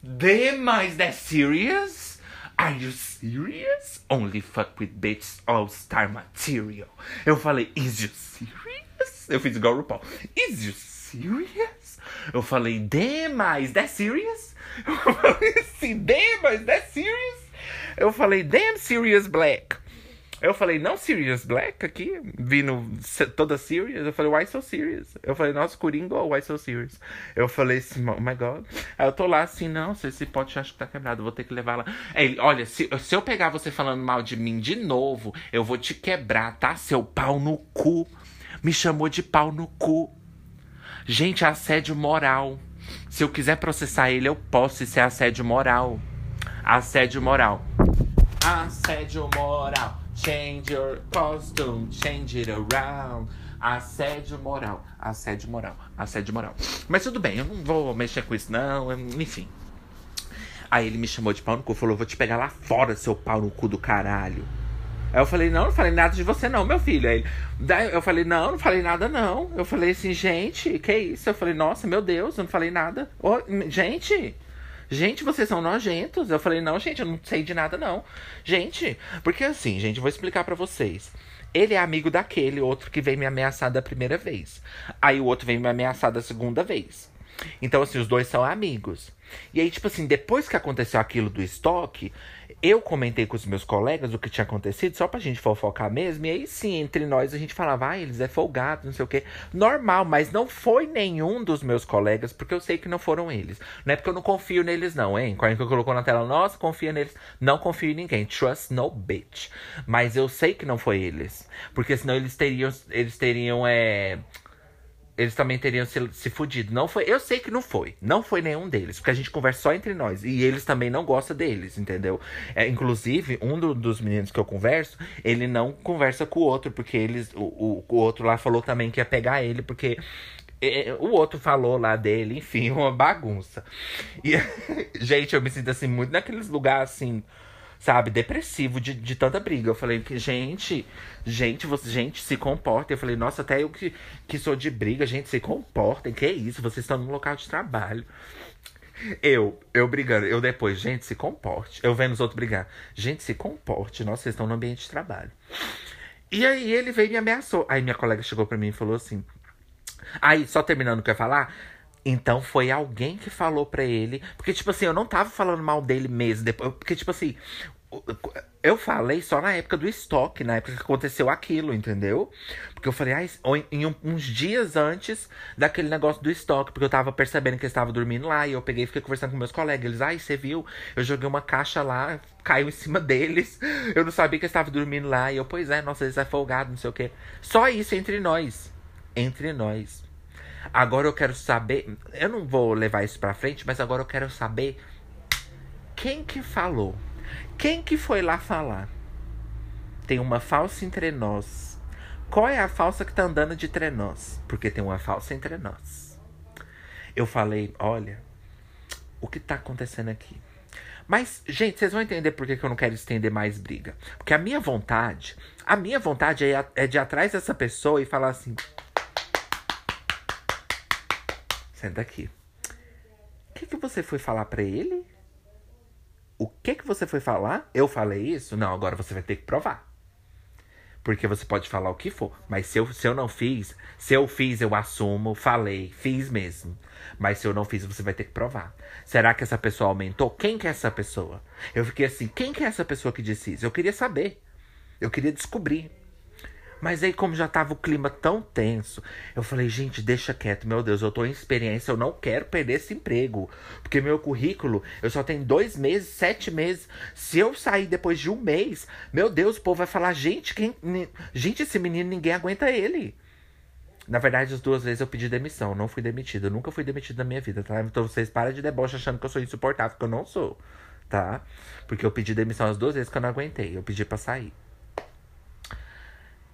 Demais, that serious? Are you serious? Only fuck with bitches all star material. Eu falei, is you serious? Eu fiz igual o RuPaul. Is you serious? Eu falei, demais, that serious? Eu falei assim, demais, that serious? Eu falei, damn serious black. Eu falei, não Serious Black aqui, vindo toda serious. Eu falei, why so serious? Eu falei, nossa, Coringa, why so serious? Eu falei assim, oh my god. Aí eu tô lá assim, não, se esse pote acho que tá quebrado, vou ter que levar lá. Aí ele, olha, se, se eu pegar você falando mal de mim de novo, eu vou te quebrar, tá? Seu pau no cu. Me chamou de pau no cu. Gente, assédio moral. Se eu quiser processar ele, eu posso, isso é assédio moral. Assédio moral. Assédio moral. Change your costume, change it around. Assédio moral, assédio moral, assédio moral. Mas tudo bem, eu não vou mexer com isso, não, enfim. Aí ele me chamou de pau no cu, falou: Vou te pegar lá fora, seu pau no cu do caralho. Aí eu falei: Não, não falei nada de você, não, meu filho. Aí eu falei: Não, não falei nada, não. Eu falei assim: Gente, que isso? Eu falei: Nossa, meu Deus, eu não falei nada. Gente. Gente, vocês são nojentos. Eu falei, não, gente, eu não sei de nada, não. Gente, porque assim, gente, vou explicar para vocês. Ele é amigo daquele outro que veio me ameaçar da primeira vez. Aí o outro veio me ameaçar da segunda vez. Então, assim, os dois são amigos. E aí, tipo assim, depois que aconteceu aquilo do estoque, eu comentei com os meus colegas o que tinha acontecido, só pra gente fofocar mesmo. E aí sim, entre nós a gente falava, ah, eles é folgado, não sei o quê. Normal, mas não foi nenhum dos meus colegas, porque eu sei que não foram eles. Não é porque eu não confio neles, não, hein? Quando que colocou na tela, nossa, confia neles. Não confio em ninguém. Trust no bitch. Mas eu sei que não foi eles. Porque senão eles teriam. Eles teriam. É, eles também teriam se, se fudido. Não foi. Eu sei que não foi. Não foi nenhum deles. Porque a gente conversa só entre nós. E eles também não gostam deles, entendeu? É, inclusive, um do, dos meninos que eu converso, ele não conversa com o outro. Porque eles. O, o, o outro lá falou também que ia pegar ele, porque. É, o outro falou lá dele, enfim, uma bagunça. E, gente, eu me sinto assim, muito naqueles lugares assim sabe, depressivo de, de tanta briga. Eu falei gente, gente, você, gente, se comportem. Eu falei, nossa, até eu que, que sou de briga, gente, se comportem. Que isso, vocês estão num local de trabalho. Eu, eu brigando, eu depois, gente, se comporte. Eu vendo os outros brigar. Gente, se comporte. Nossa, vocês estão no ambiente de trabalho. E aí ele veio e me ameaçou. Aí minha colega chegou para mim e falou assim. Aí, só terminando o que eu ia falar, então foi alguém que falou para ele. Porque, tipo assim, eu não tava falando mal dele mesmo. Depois, porque, tipo assim, eu falei só na época do estoque, na época que aconteceu aquilo, entendeu? Porque eu falei, ah, em, uns dias antes daquele negócio do estoque, porque eu tava percebendo que eles estavam dormindo lá, e eu peguei e fiquei conversando com meus colegas. Eles, ai, você viu? Eu joguei uma caixa lá, caiu em cima deles. Eu não sabia que eles estavam dormindo lá. E eu, pois é, nossa, eles é folgado, não sei o quê. Só isso entre nós. Entre nós. Agora eu quero saber. Eu não vou levar isso pra frente, mas agora eu quero saber quem que falou. Quem que foi lá falar? Tem uma falsa entre nós. Qual é a falsa que tá andando de entre nós? Porque tem uma falsa entre nós. Eu falei, olha, o que tá acontecendo aqui? Mas, gente, vocês vão entender por que, que eu não quero estender mais briga. Porque a minha vontade, a minha vontade é, é de ir atrás dessa pessoa e falar assim: Senta aqui. O que, que você foi falar para ele? O que que você foi falar? Eu falei isso? Não, agora você vai ter que provar. Porque você pode falar o que for. Mas se eu, se eu não fiz, se eu fiz, eu assumo, falei, fiz mesmo. Mas se eu não fiz, você vai ter que provar. Será que essa pessoa aumentou? Quem que é essa pessoa? Eu fiquei assim, quem que é essa pessoa que disse isso? Eu queria saber. Eu queria descobrir. Mas aí, como já tava o clima tão tenso, eu falei, gente, deixa quieto, meu Deus, eu tô em experiência, eu não quero perder esse emprego. Porque meu currículo, eu só tenho dois meses, sete meses. Se eu sair depois de um mês, meu Deus, o povo vai falar, gente, quem. Gente, esse menino, ninguém aguenta ele. Na verdade, as duas vezes eu pedi demissão, não fui demitido. Eu nunca fui demitido na minha vida, tá? Então vocês param de deboche achando que eu sou insuportável, porque eu não sou. tá? Porque eu pedi demissão as duas vezes que eu não aguentei. Eu pedi pra sair.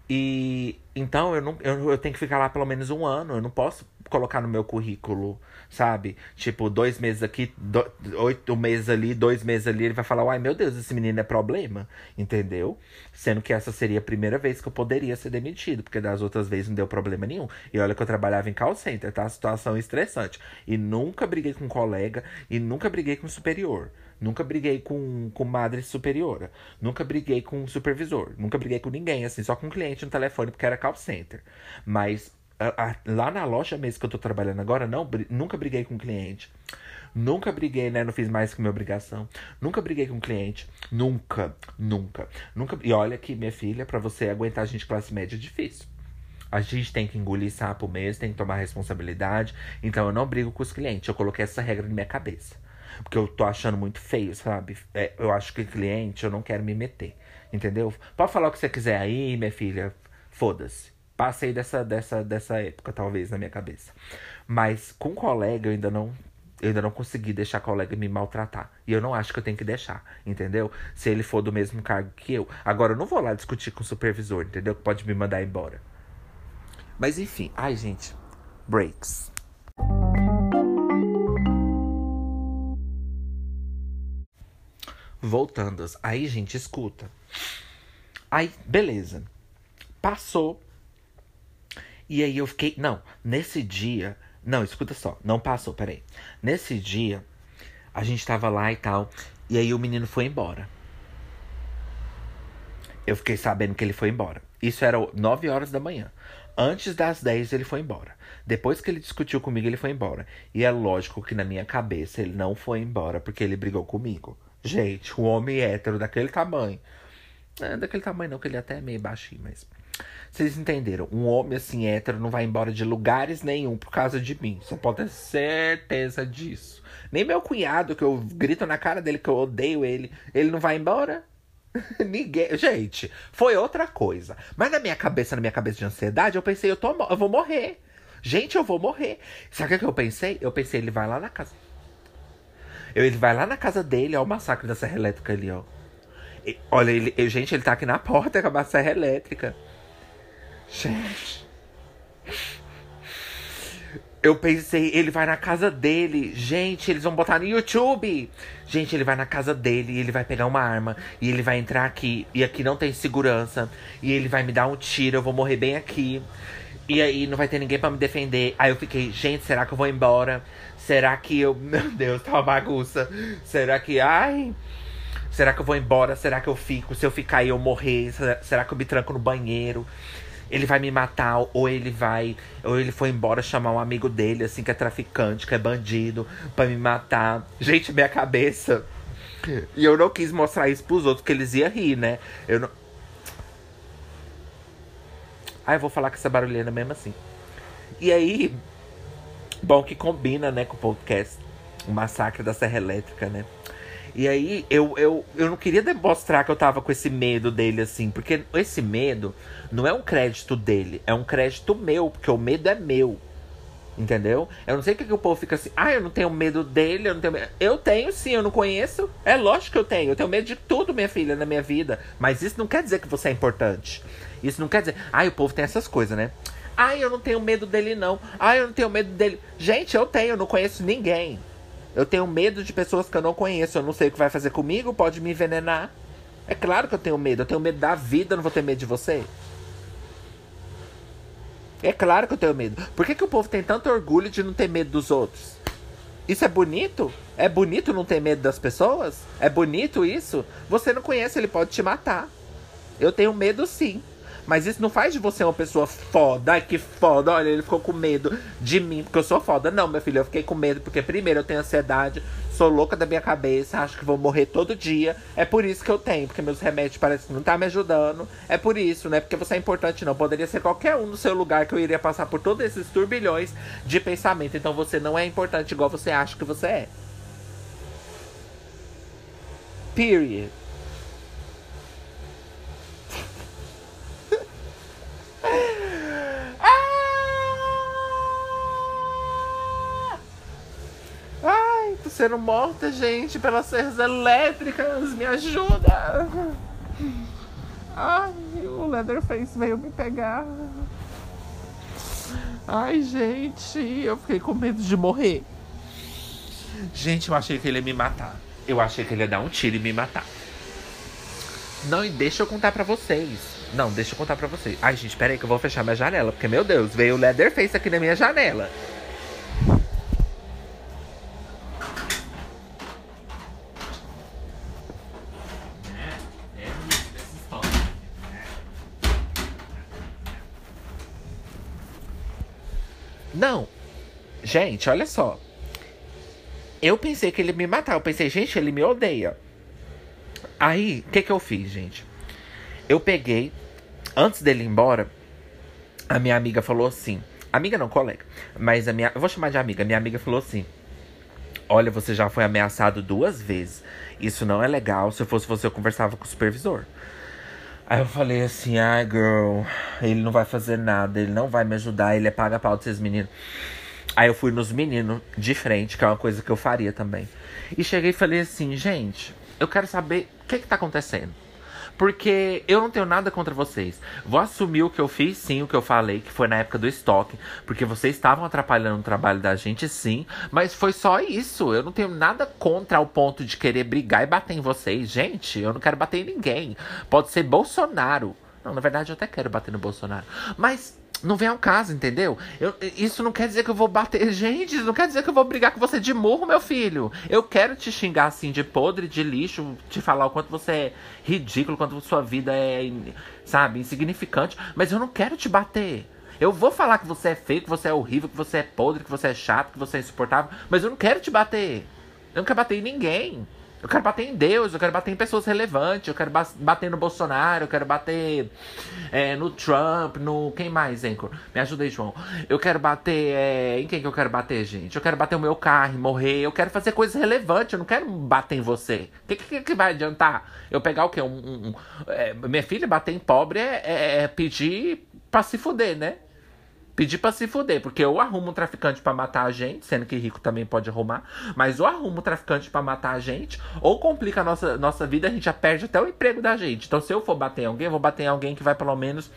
E então eu, não, eu, eu tenho que ficar lá pelo menos um ano. Eu não posso colocar no meu currículo, sabe? Tipo, dois meses aqui, do, oito meses ali, dois meses ali. Ele vai falar, uai, meu Deus, esse menino é problema. Entendeu? Sendo que essa seria a primeira vez que eu poderia ser demitido, porque das outras vezes não deu problema nenhum. E olha que eu trabalhava em call center, tá? Situação estressante. E nunca briguei com um colega e nunca briguei com um superior. Nunca briguei com, com madre superiora. Nunca briguei com supervisor. Nunca briguei com ninguém, assim, só com cliente no telefone, porque era call center. Mas a, a, lá na loja mesmo que eu tô trabalhando agora, não, nunca briguei com cliente. Nunca briguei, né? Não fiz mais que minha obrigação. Nunca briguei com cliente. Nunca, nunca. Nunca. E olha que, minha filha, para você aguentar a gente classe média é difícil. A gente tem que engolir sapo mesmo, tem que tomar responsabilidade. Então eu não brigo com os clientes. Eu coloquei essa regra na minha cabeça. Porque eu tô achando muito feio, sabe? É, eu acho que cliente eu não quero me meter. Entendeu? Pode falar o que você quiser aí, minha filha. Foda-se. Passei dessa, dessa, dessa época, talvez, na minha cabeça. Mas com colega eu ainda não. Eu ainda não consegui deixar colega me maltratar. E eu não acho que eu tenho que deixar, entendeu? Se ele for do mesmo cargo que eu. Agora, eu não vou lá discutir com o supervisor, entendeu? Que pode me mandar embora. Mas enfim. Ai, gente. Breaks. Voltando. Aí, gente, escuta. Aí, beleza. Passou. E aí eu fiquei. Não, nesse dia. Não, escuta só. Não passou, peraí. Nesse dia, a gente tava lá e tal. E aí o menino foi embora. Eu fiquei sabendo que ele foi embora. Isso era 9 horas da manhã. Antes das 10 ele foi embora. Depois que ele discutiu comigo, ele foi embora. E é lógico que na minha cabeça ele não foi embora porque ele brigou comigo. Gente, um homem hétero daquele tamanho. É, daquele tamanho não, que ele até é meio baixinho, mas. Vocês entenderam? Um homem assim hétero não vai embora de lugares nenhum por causa de mim. Você pode ter certeza disso. Nem meu cunhado, que eu grito na cara dele que eu odeio ele, ele não vai embora. Ninguém. Gente, foi outra coisa. Mas na minha cabeça, na minha cabeça de ansiedade, eu pensei, eu, tô, eu vou morrer. Gente, eu vou morrer. Sabe o que eu pensei? Eu pensei, ele vai lá na casa. Ele vai lá na casa dele, ó, o massacre da serra elétrica ali, ó. E, olha, ele, gente, ele tá aqui na porta com a serra elétrica. Gente. Eu pensei, ele vai na casa dele. Gente, eles vão botar no YouTube. Gente, ele vai na casa dele e ele vai pegar uma arma. E ele vai entrar aqui. E aqui não tem segurança. E ele vai me dar um tiro. Eu vou morrer bem aqui. E aí não vai ter ninguém para me defender. Aí eu fiquei, gente, será que eu vou embora? Será que eu. Meu Deus, tá uma bagunça. Será que. Ai. Será que eu vou embora? Será que eu fico? Se eu ficar e eu morrer, será que eu me tranco no banheiro? Ele vai me matar, ou ele vai. Ou ele foi embora chamar um amigo dele, assim, que é traficante, que é bandido, para me matar. Gente, minha cabeça. E eu não quis mostrar isso pros outros, porque eles iam rir, né? Eu não. Ah, eu vou falar com essa barulhena mesmo assim. E aí, Bom que combina, né, com o podcast. O massacre da Serra Elétrica, né? E aí, eu, eu, eu não queria demonstrar que eu tava com esse medo dele, assim. Porque esse medo não é um crédito dele, é um crédito meu. Porque o medo é meu. Entendeu? Eu não sei porque que o povo fica assim, ah, eu não tenho medo dele, eu não tenho medo. Eu tenho sim, eu não conheço. É lógico que eu tenho. Eu tenho medo de tudo, minha filha, na minha vida. Mas isso não quer dizer que você é importante. Isso não quer dizer. Ah, o povo tem essas coisas, né? Ai, eu não tenho medo dele, não. Ai, eu não tenho medo dele. Gente, eu tenho, eu não conheço ninguém. Eu tenho medo de pessoas que eu não conheço. Eu não sei o que vai fazer comigo, pode me envenenar. É claro que eu tenho medo. Eu tenho medo da vida, eu não vou ter medo de você. É claro que eu tenho medo. Por que, que o povo tem tanto orgulho de não ter medo dos outros? Isso é bonito? É bonito não ter medo das pessoas? É bonito isso? Você não conhece, ele pode te matar. Eu tenho medo sim. Mas isso não faz de você uma pessoa foda. Ai, que foda. Olha, ele ficou com medo de mim porque eu sou foda. Não, meu filho, eu fiquei com medo porque, primeiro, eu tenho ansiedade, sou louca da minha cabeça, acho que vou morrer todo dia. É por isso que eu tenho, porque meus remédios parecem que não tá me ajudando. É por isso, não é porque você é importante, não. Poderia ser qualquer um no seu lugar que eu iria passar por todos esses turbilhões de pensamento. Então você não é importante igual você acha que você é. Period. Sendo morta, gente, pelas serras elétricas. Me ajuda! Ai, o Leatherface veio me pegar. Ai, gente, eu fiquei com medo de morrer. Gente, eu achei que ele ia me matar. Eu achei que ele ia dar um tiro e me matar. Não, e deixa eu contar pra vocês. Não, deixa eu contar pra vocês. Ai, gente, pera aí que eu vou fechar minha janela. Porque, meu Deus, veio o Leatherface aqui na minha janela. Não. Gente, olha só. Eu pensei que ele me matar. Eu pensei, gente, ele me odeia. Aí, o que, que eu fiz, gente? Eu peguei, antes dele ir embora, a minha amiga falou assim. Amiga não, colega. Mas a minha. Eu vou chamar de amiga. Minha amiga falou assim: Olha, você já foi ameaçado duas vezes. Isso não é legal. Se eu fosse você, eu conversava com o supervisor. Aí eu falei assim, ai, girl, ele não vai fazer nada, ele não vai me ajudar, ele é paga-pau desses meninos. Aí eu fui nos meninos de frente, que é uma coisa que eu faria também. E cheguei e falei assim, gente, eu quero saber o que, que tá acontecendo. Porque eu não tenho nada contra vocês. Vou assumir o que eu fiz, sim, o que eu falei, que foi na época do estoque. Porque vocês estavam atrapalhando o trabalho da gente, sim. Mas foi só isso. Eu não tenho nada contra o ponto de querer brigar e bater em vocês. Gente, eu não quero bater em ninguém. Pode ser Bolsonaro. Não, na verdade eu até quero bater no Bolsonaro. Mas não vem ao caso, entendeu? Eu, isso não quer dizer que eu vou bater. Gente, isso não quer dizer que eu vou brigar com você de murro, meu filho. Eu quero te xingar assim de podre, de lixo, te falar o quanto você é ridículo, quanto sua vida é, sabe, insignificante. Mas eu não quero te bater. Eu vou falar que você é feio, que você é horrível, que você é podre, que você é chato, que você é insuportável. Mas eu não quero te bater. Eu não quero bater em ninguém. Eu quero bater em Deus, eu quero bater em pessoas relevantes, eu quero bater no Bolsonaro, eu quero bater é, no Trump, no. Quem mais, Anchor? Me ajuda aí, João. Eu quero bater. É... Em quem que eu quero bater, gente? Eu quero bater o meu carro, morrer. Eu quero fazer coisas relevantes, eu não quero bater em você. O que, que, que, vai adiantar? Eu pegar o quê? Um, um, um é, minha filha, bater em pobre é, é, é pedir pra se fuder, né? Pedir pra se fuder, porque eu arrumo um traficante para matar a gente, sendo que rico também pode arrumar, mas ou arrumo um traficante para matar a gente, ou complica a nossa, nossa vida, a gente já perde até o emprego da gente. Então, se eu for bater em alguém, eu vou bater em alguém que vai pelo menos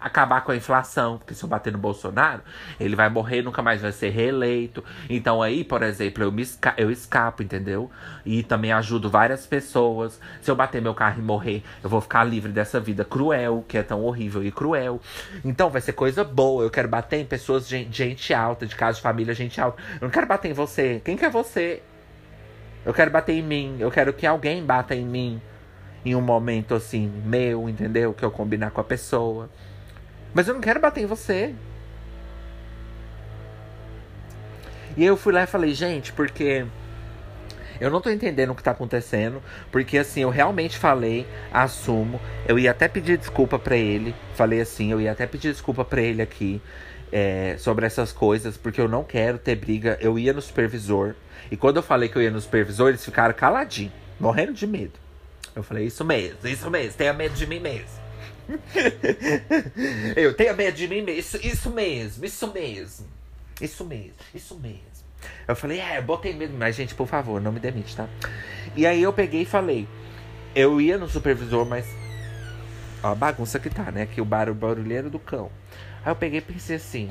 acabar com a inflação, porque se eu bater no Bolsonaro, ele vai morrer, nunca mais vai ser reeleito. Então aí, por exemplo, eu me esca eu escapo, entendeu? E também ajudo várias pessoas. Se eu bater meu carro e morrer, eu vou ficar livre dessa vida cruel, que é tão horrível e cruel. Então vai ser coisa boa. Eu quero bater em pessoas de gente alta, de casa de família, gente alta. Eu não quero bater em você. Quem que é você? Eu quero bater em mim. Eu quero que alguém bata em mim em um momento assim, meu, entendeu? Que eu combinar com a pessoa. Mas eu não quero bater em você. E eu fui lá e falei, gente, porque eu não tô entendendo o que tá acontecendo. Porque assim, eu realmente falei, assumo. Eu ia até pedir desculpa para ele. Falei assim, eu ia até pedir desculpa para ele aqui. É, sobre essas coisas, porque eu não quero ter briga. Eu ia no supervisor. E quando eu falei que eu ia no supervisor, eles ficaram caladinhos, morrendo de medo. Eu falei, isso mesmo, isso mesmo, tenha medo de mim mesmo. eu tenho medo de mim mesmo. Isso, isso mesmo, isso mesmo. Isso mesmo, isso mesmo. Eu falei, é, botei medo, mas gente, por favor, não me demite, tá? E aí eu peguei e falei, eu ia no supervisor, mas. Ó, a bagunça que tá, né? Que o barulho, barulheiro do cão. Aí eu peguei e pensei assim,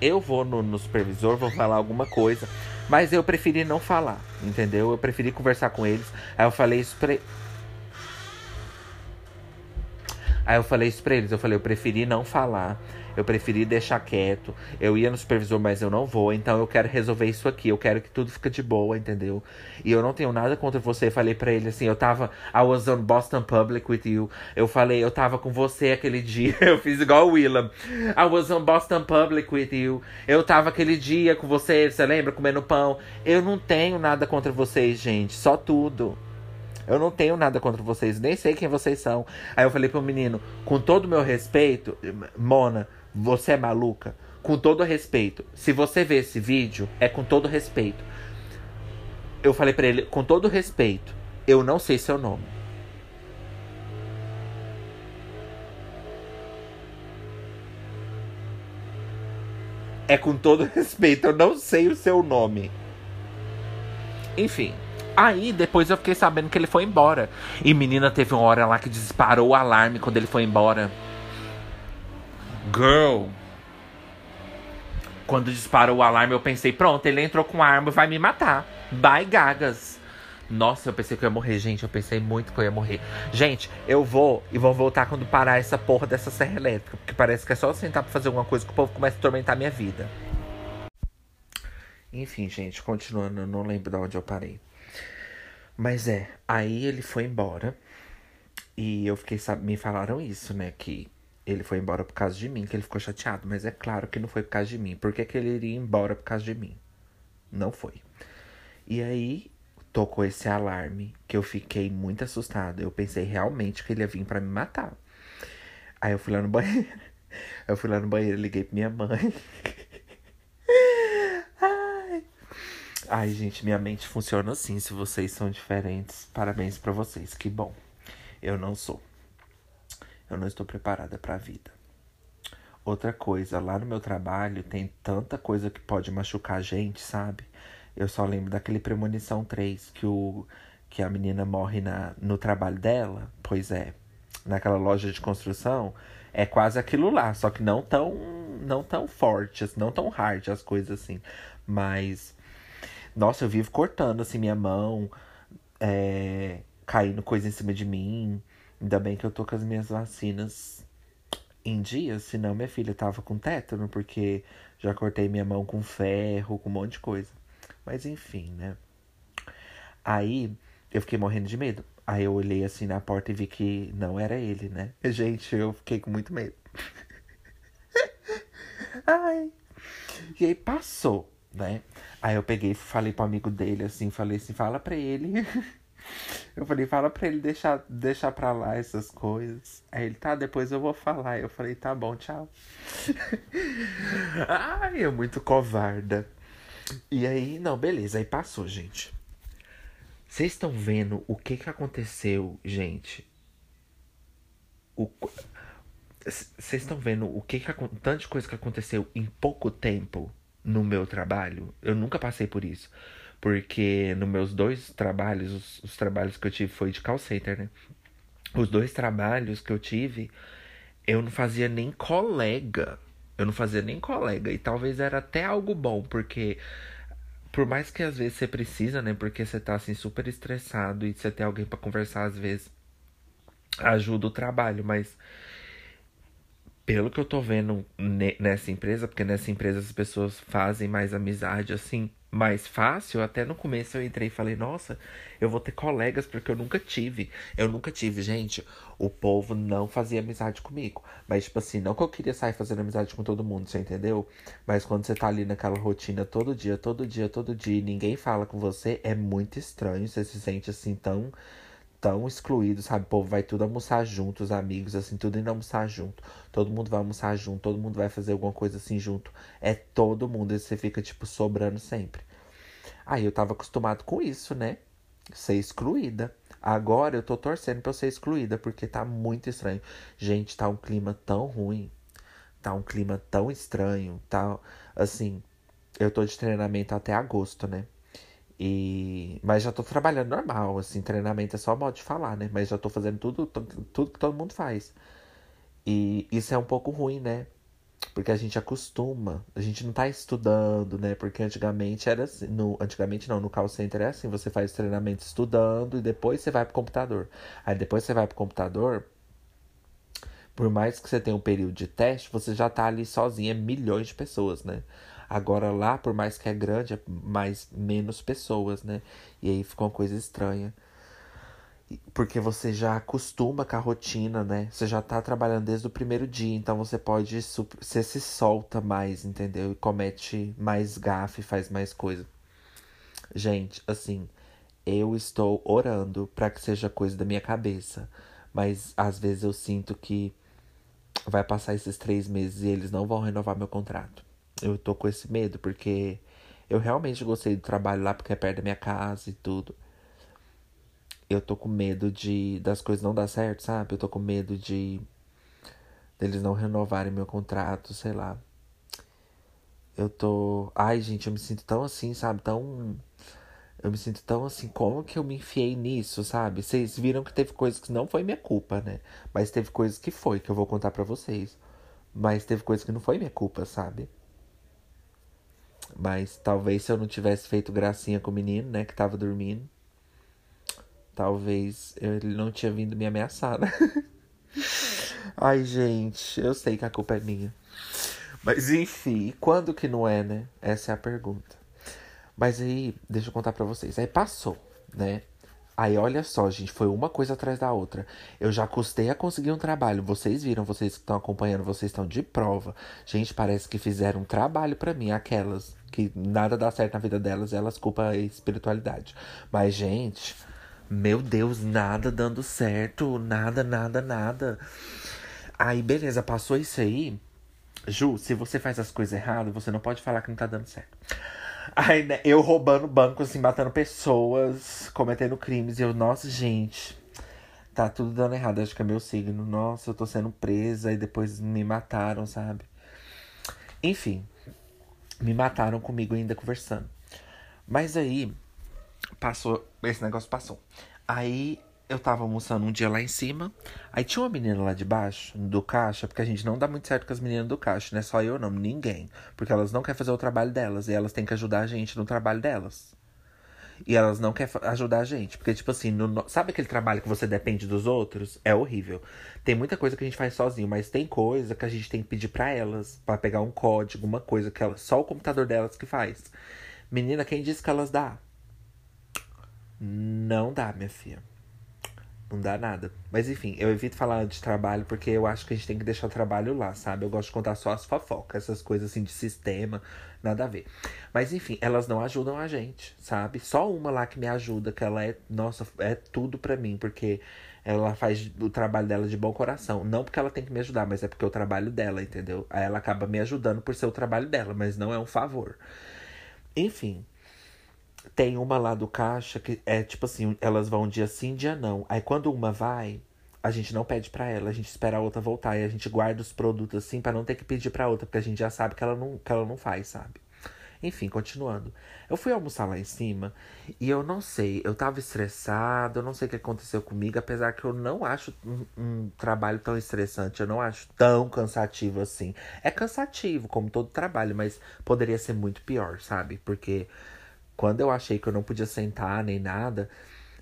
eu vou no, no supervisor, vou falar alguma coisa. Mas eu preferi não falar, entendeu? Eu preferi conversar com eles. Aí eu falei isso pra, Aí eu falei isso pra eles, eu falei, eu preferi não falar, eu preferi deixar quieto. Eu ia no supervisor, mas eu não vou, então eu quero resolver isso aqui, eu quero que tudo fique de boa, entendeu? E eu não tenho nada contra você. falei para ele assim, eu tava. I was on Boston Public with you. Eu falei, eu tava com você aquele dia. Eu fiz igual o Willam. I was on Boston Public with you. Eu tava aquele dia com você, você lembra? Comendo pão. Eu não tenho nada contra vocês, gente. Só tudo. Eu não tenho nada contra vocês, nem sei quem vocês são. Aí eu falei pro menino, com todo o meu respeito, Mona, você é maluca? Com todo respeito. Se você vê esse vídeo, é com todo respeito. Eu falei para ele, com todo respeito, eu não sei seu nome. É com todo respeito, eu não sei o seu nome. Enfim. Aí depois eu fiquei sabendo que ele foi embora. E menina, teve uma hora lá que disparou o alarme quando ele foi embora. Girl. Quando disparou o alarme, eu pensei, pronto, ele entrou com arma e vai me matar. Bye, gagas. Nossa, eu pensei que eu ia morrer, gente. Eu pensei muito que eu ia morrer. Gente, eu vou e vou voltar quando parar essa porra dessa serra elétrica. Porque parece que é só sentar pra fazer alguma coisa que o povo começa a atormentar a minha vida. Enfim, gente, continuando, eu não lembro de onde eu parei. Mas é, aí ele foi embora. E eu fiquei, sabe, me falaram isso, né? Que ele foi embora por causa de mim, que ele ficou chateado. Mas é claro que não foi por causa de mim. Por que, que ele iria embora por causa de mim? Não foi. E aí tocou esse alarme que eu fiquei muito assustada. Eu pensei realmente que ele ia vir para me matar. Aí eu fui lá no banheiro. Eu fui lá no banheiro, liguei pra minha mãe. Ai. Gente, minha mente funciona assim. Se vocês são diferentes, parabéns para vocês. Que bom. Eu não sou. Eu não estou preparada para a vida. Outra coisa, lá no meu trabalho tem tanta coisa que pode machucar a gente, sabe? Eu só lembro daquele Premonição 3, que, o, que a menina morre na, no trabalho dela. Pois é, naquela loja de construção. É quase aquilo lá, só que não tão, não tão forte, não tão hard as coisas assim. Mas, nossa, eu vivo cortando assim minha mão, é, caindo coisa em cima de mim. Ainda bem que eu tô com as minhas vacinas em dia, senão minha filha tava com tétano, porque já cortei minha mão com ferro, com um monte de coisa. Mas enfim, né? Aí eu fiquei morrendo de medo. Aí eu olhei assim na porta e vi que não era ele, né? Gente, eu fiquei com muito medo. Ai. E aí passou, né? Aí eu peguei falei pro amigo dele assim, falei assim, fala pra ele. Eu falei, fala pra ele deixar, deixar pra lá essas coisas. Aí ele, tá, depois eu vou falar. Eu falei, tá bom, tchau. Ai, é muito covarda. E aí, não, beleza, aí passou, gente. Vocês estão vendo o que que aconteceu, gente? Vocês estão vendo o que que tanta coisa que aconteceu em pouco tempo no meu trabalho? Eu nunca passei por isso. Porque nos meus dois trabalhos, os, os trabalhos que eu tive foi de call center, né? Os dois trabalhos que eu tive, eu não fazia nem colega eu não fazia nem colega. E talvez era até algo bom, porque por mais que às vezes você precisa, né? Porque você tá assim super estressado e você tem alguém para conversar às vezes ajuda o trabalho, mas pelo que eu tô vendo nessa empresa, porque nessa empresa as pessoas fazem mais amizade assim, mais fácil, até no começo eu entrei e falei, nossa, eu vou ter colegas porque eu nunca tive. Eu nunca tive, gente. O povo não fazia amizade comigo. Mas, tipo assim, não que eu queria sair fazendo amizade com todo mundo, você entendeu? Mas quando você tá ali naquela rotina todo dia, todo dia, todo dia, e ninguém fala com você, é muito estranho. Você se sente assim tão tão excluído, sabe? O povo vai tudo almoçar junto, os amigos, assim, tudo indo almoçar junto. Todo mundo vai almoçar junto, todo mundo vai fazer alguma coisa assim junto. É todo mundo, e você fica, tipo, sobrando sempre. Aí eu tava acostumado com isso, né? Ser excluída. Agora eu tô torcendo pra eu ser excluída, porque tá muito estranho. Gente, tá um clima tão ruim. Tá um clima tão estranho. Tá, assim, eu tô de treinamento até agosto, né? E... Mas já tô trabalhando normal, assim, treinamento é só modo de falar, né? Mas já tô fazendo tudo, tudo que todo mundo faz. E isso é um pouco ruim, né? Porque a gente acostuma, a gente não tá estudando, né? Porque antigamente era assim, no, antigamente não, no call center é assim, você faz treinamento estudando e depois você vai pro computador. Aí depois você vai pro computador, por mais que você tenha um período de teste, você já tá ali sozinha, milhões de pessoas, né? Agora lá, por mais que é grande, é mais menos pessoas, né? E aí fica uma coisa estranha. Porque você já acostuma com a rotina, né? Você já tá trabalhando desde o primeiro dia, então você pode. Você se solta mais, entendeu? E comete mais gafe, faz mais coisa. Gente, assim, eu estou orando para que seja coisa da minha cabeça. Mas às vezes eu sinto que vai passar esses três meses e eles não vão renovar meu contrato eu tô com esse medo, porque eu realmente gostei do trabalho lá, porque é perto da minha casa e tudo. Eu tô com medo de das coisas não dar certo, sabe? Eu tô com medo de deles não renovarem meu contrato, sei lá. Eu tô. Ai, gente, eu me sinto tão assim, sabe? Tão. Eu me sinto tão assim, como que eu me enfiei nisso, sabe? Vocês viram que teve coisas que não foi minha culpa, né? Mas teve coisas que foi, que eu vou contar para vocês. Mas teve coisas que não foi minha culpa, sabe? Mas talvez se eu não tivesse feito gracinha com o menino, né, que tava dormindo, talvez ele não tinha vindo me ameaçar, né? Ai, gente, eu sei que a culpa é minha. Mas enfim, quando que não é, né? Essa é a pergunta. Mas aí, deixa eu contar pra vocês. Aí passou, né? Aí olha só, gente, foi uma coisa atrás da outra. Eu já custei a conseguir um trabalho. Vocês viram, vocês que estão acompanhando, vocês estão de prova. Gente, parece que fizeram um trabalho para mim, aquelas que nada dá certo na vida delas, elas culpam a espiritualidade. Mas, gente, meu Deus, nada dando certo, nada, nada, nada. Aí, beleza, passou isso aí. Ju, se você faz as coisas erradas, você não pode falar que não tá dando certo. Aí, né, eu roubando banco, assim, matando pessoas, cometendo crimes. E eu, nossa, gente, tá tudo dando errado. Acho que é meu signo. Nossa, eu tô sendo presa e depois me mataram, sabe? Enfim, me mataram comigo ainda conversando. Mas aí, passou, esse negócio passou. Aí eu tava almoçando um dia lá em cima. Aí tinha uma menina lá de baixo, do caixa, porque a gente não dá muito certo com as meninas do caixa, não é só eu, não, ninguém. Porque elas não querem fazer o trabalho delas e elas têm que ajudar a gente no trabalho delas. E elas não querem ajudar a gente. Porque, tipo assim, no, sabe aquele trabalho que você depende dos outros? É horrível. Tem muita coisa que a gente faz sozinho, mas tem coisa que a gente tem que pedir para elas, para pegar um código, uma coisa que ela, só o computador delas que faz. Menina, quem disse que elas dá? Não dá, minha filha. Não dá nada. Mas enfim, eu evito falar de trabalho porque eu acho que a gente tem que deixar o trabalho lá, sabe? Eu gosto de contar só as fofocas, essas coisas assim de sistema, nada a ver. Mas enfim, elas não ajudam a gente, sabe? Só uma lá que me ajuda, que ela é, nossa, é tudo pra mim, porque ela faz o trabalho dela de bom coração. Não porque ela tem que me ajudar, mas é porque é o trabalho dela, entendeu? Aí ela acaba me ajudando por ser o trabalho dela, mas não é um favor. Enfim. Tem uma lá do caixa que é tipo assim, elas vão dia sim, dia não. Aí quando uma vai, a gente não pede para ela, a gente espera a outra voltar e a gente guarda os produtos assim para não ter que pedir para outra, porque a gente já sabe que ela não que ela não faz, sabe? Enfim, continuando. Eu fui almoçar lá em cima e eu não sei, eu tava estressado, eu não sei o que aconteceu comigo, apesar que eu não acho um, um, trabalho tão estressante, eu não acho tão cansativo assim. É cansativo, como todo trabalho, mas poderia ser muito pior, sabe? Porque quando eu achei que eu não podia sentar nem nada,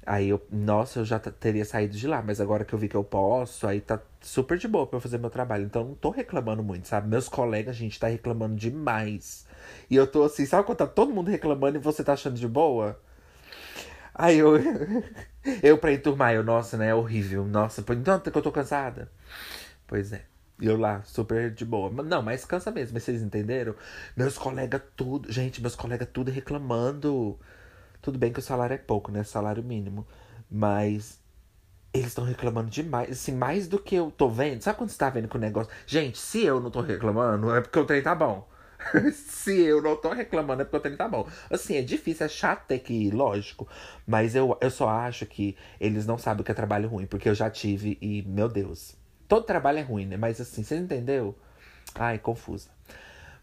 aí eu, nossa, eu já teria saído de lá, mas agora que eu vi que eu posso, aí tá super de boa pra eu fazer meu trabalho. Então não tô reclamando muito, sabe? Meus colegas, a gente tá reclamando demais. E eu tô assim, sabe quando tá todo mundo reclamando e você tá achando de boa? Aí eu. eu pra enturmar, eu, nossa, né? É horrível. Nossa, por tanto que eu tô cansada. Pois é. E eu lá, super de boa. Não, mas cansa mesmo, mas vocês entenderam? Meus colegas tudo. Gente, meus colegas tudo reclamando. Tudo bem que o salário é pouco, né? Salário mínimo. Mas eles estão reclamando demais. Assim, mais do que eu tô vendo. Sabe quando você tá vendo que o negócio. Gente, se eu não tô reclamando, é porque o trem tá bom. se eu não tô reclamando, é porque o trem tá bom. Assim, é difícil, é chato ter que ir, lógico. Mas eu, eu só acho que eles não sabem o que é trabalho ruim. Porque eu já tive e, meu Deus Todo trabalho é ruim, né? Mas assim, você entendeu? Ai, confusa.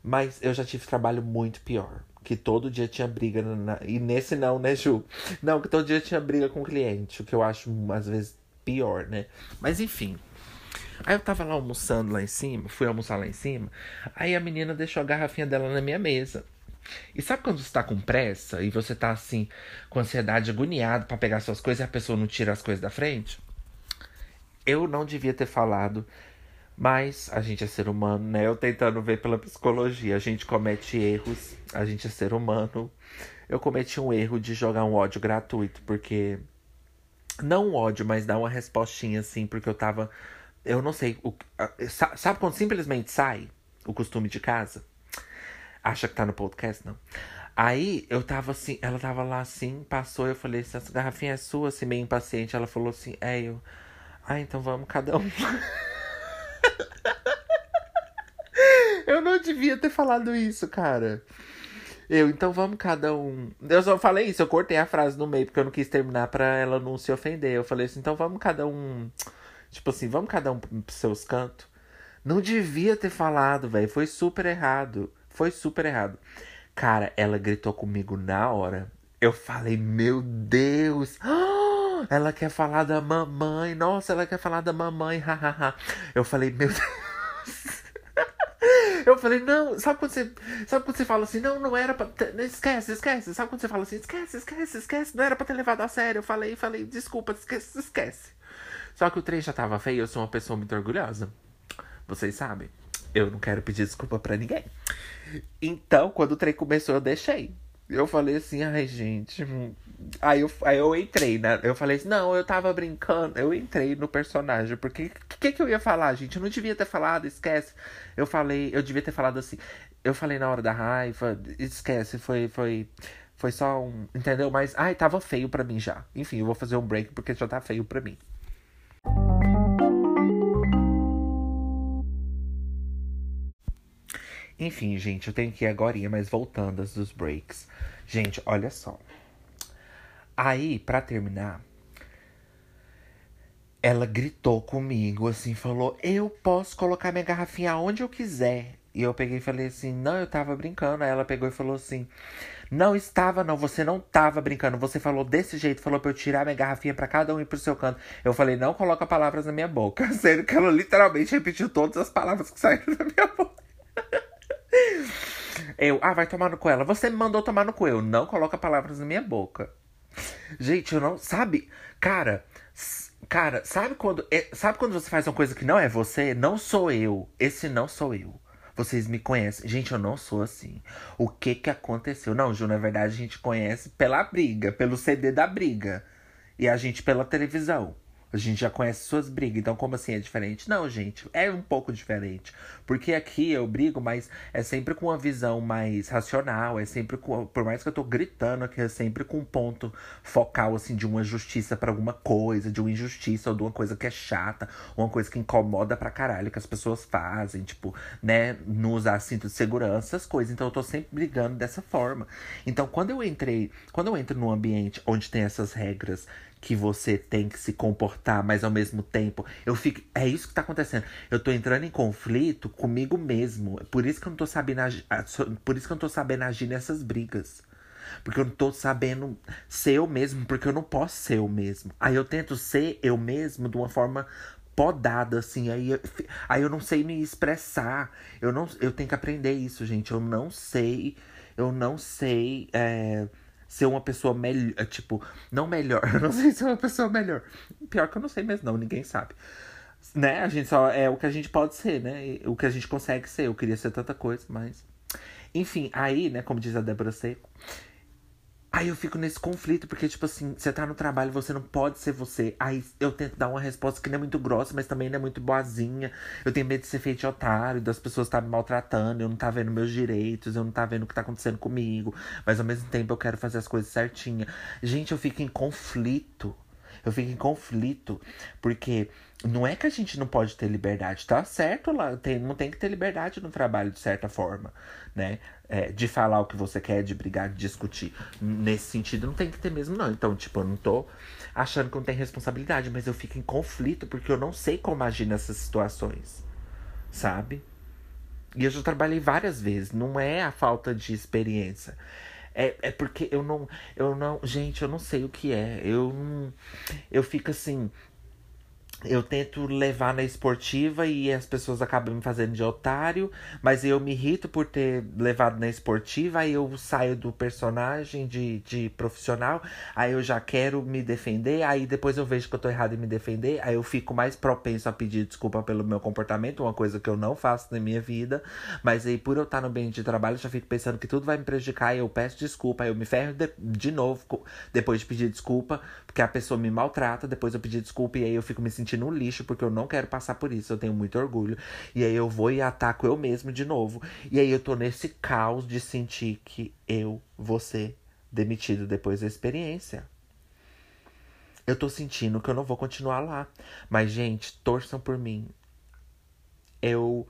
Mas eu já tive trabalho muito pior. Que todo dia tinha briga. Na... E nesse não, né, Ju? Não, que todo dia tinha briga com o cliente. O que eu acho, às vezes, pior, né? Mas enfim. Aí eu tava lá almoçando lá em cima, fui almoçar lá em cima. Aí a menina deixou a garrafinha dela na minha mesa. E sabe quando você tá com pressa e você tá assim, com ansiedade, agoniado para pegar suas coisas e a pessoa não tira as coisas da frente? Eu não devia ter falado, mas a gente é ser humano, né? Eu tentando ver pela psicologia, a gente comete erros, a gente é ser humano. Eu cometi um erro de jogar um ódio gratuito, porque. Não um ódio, mas dar uma respostinha assim, porque eu tava. Eu não sei. O, sabe quando simplesmente sai o costume de casa? Acha que tá no podcast? Não. Aí eu tava assim, ela tava lá assim, passou, eu falei, essa garrafinha é sua, assim, meio impaciente. Ela falou assim, é, eu. Ah, então vamos cada um. eu não devia ter falado isso, cara. Eu, então vamos cada um. Eu só falei isso, eu cortei a frase no meio, porque eu não quis terminar pra ela não se ofender. Eu falei assim, então vamos cada um. Tipo assim, vamos cada um pros seus cantos. Não devia ter falado, velho. Foi super errado. Foi super errado. Cara, ela gritou comigo na hora. Eu falei, meu Deus! Ela quer falar da mamãe. Nossa, ela quer falar da mamãe. Hahaha. Eu falei, meu Deus. Eu falei, não, sabe quando você. Sabe quando você fala assim, não, não era pra. Ter, esquece, esquece. Sabe quando você fala assim, esquece, esquece, esquece. Não era pra ter levado a sério. Eu falei, falei, desculpa, esquece, esquece. Só que o trem já tava feio, eu sou uma pessoa muito orgulhosa. Vocês sabem. Eu não quero pedir desculpa pra ninguém. Então, quando o trem começou, eu deixei. Eu falei assim, ai, gente. Hum. Aí eu, aí eu entrei, né? Eu falei assim, não, eu tava brincando. Eu entrei no personagem. Porque o que, que eu ia falar, gente? Eu não devia ter falado, esquece. Eu falei, eu devia ter falado assim. Eu falei na hora da raiva, esquece, foi, foi. Foi só um. Entendeu? Mas, ai, tava feio pra mim já. Enfim, eu vou fazer um break porque já tá feio pra mim. Enfim, gente, eu tenho que ir agora, mas voltando às dos breaks. Gente, olha só. Aí, para terminar, ela gritou comigo, assim, falou: Eu posso colocar minha garrafinha onde eu quiser. E eu peguei e falei assim: Não, eu tava brincando. Aí ela pegou e falou assim: Não estava, não, você não tava brincando. Você falou desse jeito, falou pra eu tirar minha garrafinha pra cada um ir pro seu canto. Eu falei: Não coloca palavras na minha boca. Sendo que ela literalmente repetiu todas as palavras que saíram da minha boca. Eu, ah, vai tomar no cu ela. Você me mandou tomar no cu. Eu não coloca palavras na minha boca. Gente, eu não. Sabe? Cara. Cara, sabe quando. É, sabe quando você faz uma coisa que não é você? Não sou eu. Esse não sou eu. Vocês me conhecem. Gente, eu não sou assim. O que que aconteceu? Não, Ju, na verdade a gente conhece pela briga, pelo CD da briga. E a gente pela televisão. A gente já conhece suas brigas, então como assim é diferente? Não, gente, é um pouco diferente. Porque aqui eu brigo, mas é sempre com uma visão mais racional, é sempre com. Por mais que eu tô gritando aqui, é sempre com um ponto focal, assim, de uma justiça para alguma coisa, de uma injustiça ou de uma coisa que é chata, uma coisa que incomoda pra caralho que as pessoas fazem, tipo, né, não usar cinto de segurança, essas coisas. Então eu tô sempre brigando dessa forma. Então quando eu entrei, quando eu entro num ambiente onde tem essas regras que você tem que se comportar, mas ao mesmo tempo eu fico. É isso que tá acontecendo. Eu tô entrando em conflito comigo mesmo. Por isso que eu não tô sabendo agir, por isso que eu não tô sabendo agir nessas brigas. Porque eu não tô sabendo ser eu mesmo, porque eu não posso ser eu mesmo. Aí eu tento ser eu mesmo de uma forma podada, assim. Aí, eu, aí eu não sei me expressar. Eu, não, eu tenho que aprender isso, gente. Eu não sei. Eu não sei. É, ser uma pessoa melhor. É, tipo, não melhor. Eu não sei ser uma pessoa melhor. Pior que eu não sei mesmo, não, ninguém sabe. Né? A gente só é o que a gente pode ser, né? O que a gente consegue ser. Eu queria ser tanta coisa, mas. Enfim, aí, né, como diz a Débora Seco, Aí eu fico nesse conflito, porque, tipo assim, você tá no trabalho, você não pode ser você. Aí eu tento dar uma resposta que não é muito grossa, mas também não é muito boazinha. Eu tenho medo de ser feito de otário, das pessoas tá me maltratando, eu não tá vendo meus direitos, eu não tá vendo o que tá acontecendo comigo. Mas ao mesmo tempo eu quero fazer as coisas certinha. Gente, eu fico em conflito. Eu fico em conflito, porque não é que a gente não pode ter liberdade, tá certo lá, tem, não tem que ter liberdade no trabalho de certa forma, né? É, de falar o que você quer, de brigar, de discutir. Nesse sentido, não tem que ter mesmo, não. Então, tipo, eu não tô achando que não tem responsabilidade, mas eu fico em conflito porque eu não sei como agir nessas situações, sabe? E eu já trabalhei várias vezes, não é a falta de experiência. É, é porque eu não. Eu não. Gente, eu não sei o que é. Eu. Eu fico assim eu tento levar na esportiva e as pessoas acabam me fazendo de otário, mas eu me irrito por ter levado na esportiva, aí eu saio do personagem de, de profissional, aí eu já quero me defender, aí depois eu vejo que eu tô errado em me defender, aí eu fico mais propenso a pedir desculpa pelo meu comportamento, uma coisa que eu não faço na minha vida, mas aí por eu estar no ambiente de trabalho, eu já fico pensando que tudo vai me prejudicar, aí eu peço desculpa, aí eu me ferro de, de novo, depois de pedir desculpa, porque a pessoa me maltrata, depois eu pedir desculpa e aí eu fico me sentindo no lixo, porque eu não quero passar por isso, eu tenho muito orgulho. E aí eu vou e ataco eu mesmo de novo. E aí eu tô nesse caos de sentir que eu vou ser demitido depois da experiência. Eu tô sentindo que eu não vou continuar lá. Mas, gente, torçam por mim. Eu.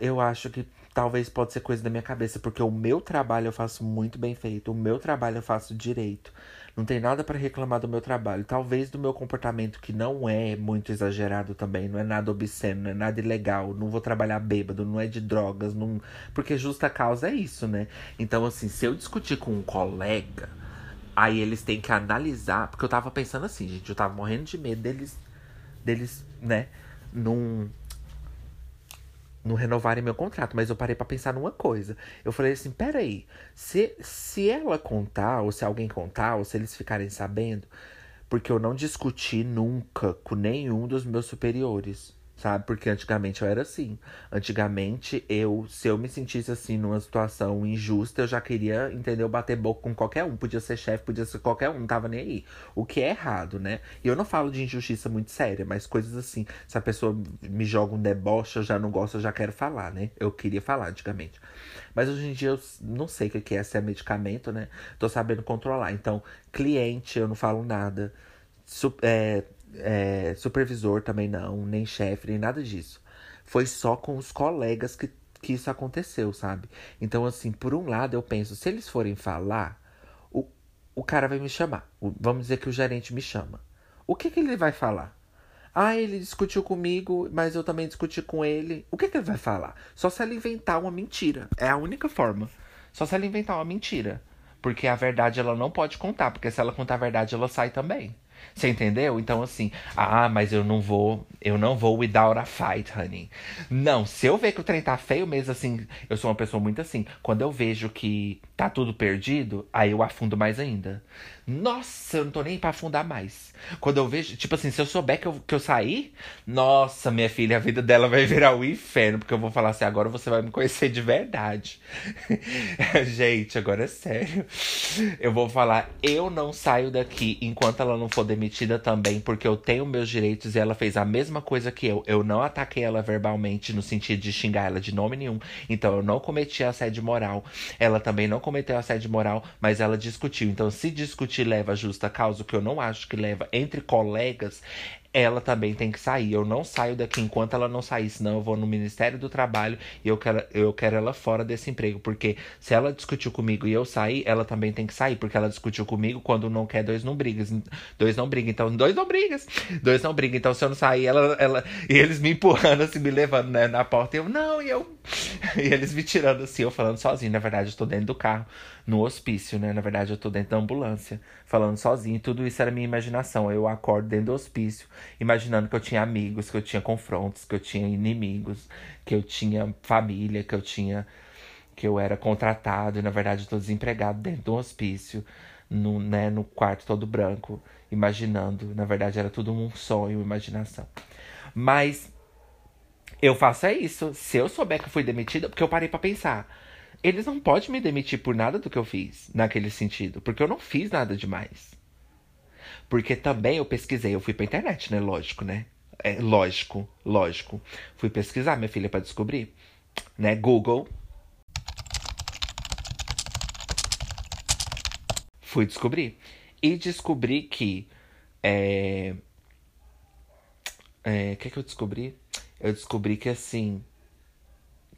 Eu acho que talvez pode ser coisa da minha cabeça, porque o meu trabalho eu faço muito bem feito, o meu trabalho eu faço direito. Não tem nada para reclamar do meu trabalho. Talvez do meu comportamento, que não é muito exagerado também, não é nada obsceno, não é nada ilegal, não vou trabalhar bêbado, não é de drogas, não... porque justa causa é isso, né? Então, assim, se eu discutir com um colega, aí eles têm que analisar, porque eu tava pensando assim, gente, eu tava morrendo de medo deles, deles, né, num não renovarem meu contrato, mas eu parei para pensar numa coisa. Eu falei assim, peraí, se, se ela contar, ou se alguém contar, ou se eles ficarem sabendo, porque eu não discuti nunca com nenhum dos meus superiores sabe? Porque antigamente eu era assim. Antigamente, eu, se eu me sentisse assim numa situação injusta, eu já queria, entendeu? Bater boca com qualquer um. Podia ser chefe, podia ser qualquer um, não tava nem aí. O que é errado, né? E eu não falo de injustiça muito séria, mas coisas assim. Se a pessoa me joga um deboche, eu já não gosto, eu já quero falar, né? Eu queria falar antigamente. Mas hoje em dia eu não sei o que é ser medicamento, né? Tô sabendo controlar. Então, cliente, eu não falo nada. É, é, supervisor também não, nem chefe, nem nada disso. Foi só com os colegas que, que isso aconteceu, sabe? Então, assim, por um lado eu penso, se eles forem falar, o, o cara vai me chamar. O, vamos dizer que o gerente me chama. O que, que ele vai falar? Ah, ele discutiu comigo, mas eu também discuti com ele. O que, que ele vai falar? Só se ele inventar uma mentira. É a única forma. Só se ela inventar uma mentira. Porque a verdade ela não pode contar, porque se ela contar a verdade, ela sai também. Você entendeu? Então, assim, ah, mas eu não vou, eu não vou without a fight, honey. Não, se eu ver que o trem tá feio mesmo, assim, eu sou uma pessoa muito assim. Quando eu vejo que tá tudo perdido, aí eu afundo mais ainda. Nossa, eu não tô nem pra afundar mais. Quando eu vejo, tipo assim, se eu souber que eu, que eu sair, nossa, minha filha, a vida dela vai virar o um inferno, porque eu vou falar assim, agora você vai me conhecer de verdade. Gente, agora é sério. Eu vou falar, eu não saio daqui enquanto ela não for demitida também, porque eu tenho meus direitos e ela fez a mesma coisa que eu. Eu não ataquei ela verbalmente no sentido de xingar ela de nome nenhum. Então eu não cometi assédio moral. Ela também não cometeu assédio moral, mas ela discutiu. Então, se discutir leva justa causa, o que eu não acho que leva entre colegas, ela também tem que sair. Eu não saio daqui enquanto ela não sair, senão eu vou no Ministério do Trabalho e eu quero, eu quero ela fora desse emprego. Porque se ela discutiu comigo e eu sair, ela também tem que sair. Porque ela discutiu comigo quando não quer, dois não brigam. Dois não brigam. Então, dois não brigam. Dois não brigam. Então, se eu não sair, ela. ela e eles me empurrando, assim, me levando né, na porta. E eu, não, e eu. E eles me tirando assim, eu falando sozinho. Na verdade, eu tô dentro do carro, no hospício, né? Na verdade, eu tô dentro da ambulância, falando sozinho. Tudo isso era minha imaginação. Eu acordo dentro do hospício imaginando que eu tinha amigos, que eu tinha confrontos, que eu tinha inimigos, que eu tinha família, que eu tinha. que eu era contratado e na verdade eu tô desempregado dentro do hospício, no, né, no quarto todo branco, imaginando. Na verdade era tudo um sonho, imaginação. Mas eu faço é isso. Se eu souber que eu fui demitida, porque eu parei para pensar. Eles não podem me demitir por nada do que eu fiz, naquele sentido, porque eu não fiz nada demais. Porque também eu pesquisei, eu fui pra internet, né? Lógico, né? É lógico, lógico. Fui pesquisar, minha filha, para descobrir. Né? Google. Fui descobrir. E descobri que. É. O que, é que eu descobri? Eu descobri que assim.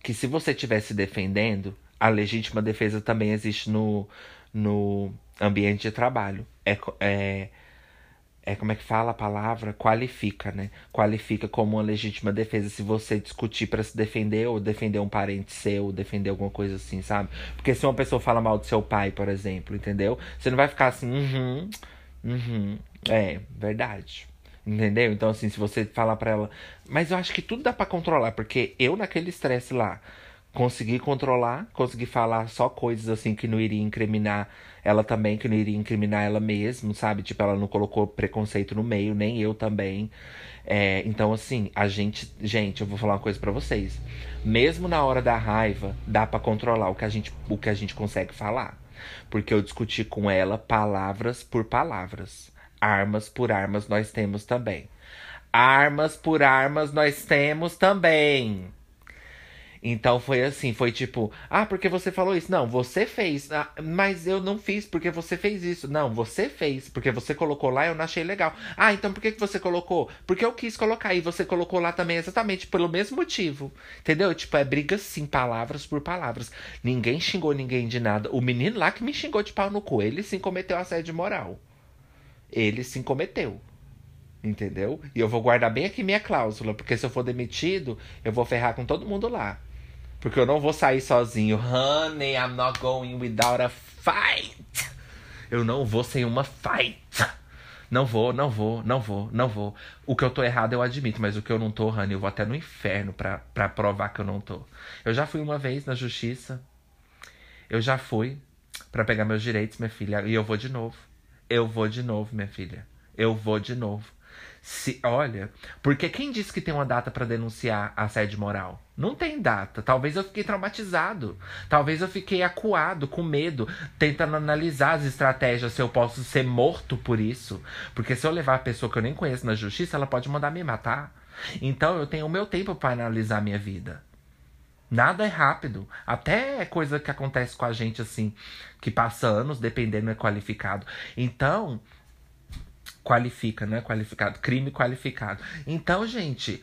Que se você estiver se defendendo, a legítima defesa também existe no, no ambiente de trabalho. É, é, é como é que fala a palavra? Qualifica, né? Qualifica como uma legítima defesa se você discutir para se defender ou defender um parente seu, defender alguma coisa assim, sabe? Porque se uma pessoa fala mal do seu pai, por exemplo, entendeu? Você não vai ficar assim, uhum, uhum, é, verdade. Entendeu? Então, assim, se você falar pra ela. Mas eu acho que tudo dá para controlar, porque eu, naquele estresse lá, consegui controlar, consegui falar só coisas assim que não iria incriminar ela também, que não iria incriminar ela mesma, sabe? Tipo, ela não colocou preconceito no meio, nem eu também. É, então, assim, a gente. Gente, eu vou falar uma coisa para vocês. Mesmo na hora da raiva, dá para controlar o que, a gente, o que a gente consegue falar. Porque eu discuti com ela palavras por palavras. Armas por armas nós temos também. Armas por armas nós temos também. Então foi assim, foi tipo, ah, porque você falou isso? Não, você fez. Ah, mas eu não fiz porque você fez isso. Não, você fez, porque você colocou lá e eu não achei legal. Ah, então por que, que você colocou? Porque eu quis colocar e você colocou lá também exatamente pelo mesmo motivo. Entendeu? Tipo, é briga sim, palavras por palavras. Ninguém xingou ninguém de nada. O menino lá que me xingou de pau no cu, ele sim cometeu assédio moral. Ele sim cometeu. Entendeu? E eu vou guardar bem aqui minha cláusula, porque se eu for demitido, eu vou ferrar com todo mundo lá. Porque eu não vou sair sozinho. Honey, I'm not going without a fight. Eu não vou sem uma fight. Não vou, não vou, não vou, não vou. O que eu tô errado eu admito, mas o que eu não tô, honey, eu vou até no inferno pra, pra provar que eu não tô. Eu já fui uma vez na justiça. Eu já fui para pegar meus direitos, minha filha. E eu vou de novo. Eu vou de novo, minha filha. Eu vou de novo. Se, olha, porque quem disse que tem uma data para denunciar assédio moral? Não tem data. Talvez eu fiquei traumatizado. Talvez eu fiquei acuado, com medo, tentando analisar as estratégias se eu posso ser morto por isso. Porque se eu levar a pessoa que eu nem conheço na justiça, ela pode mandar me matar. Então eu tenho o meu tempo para analisar a minha vida. Nada é rápido. Até é coisa que acontece com a gente assim, que passa anos, dependendo, é qualificado. Então, qualifica, não é qualificado, crime qualificado. Então, gente,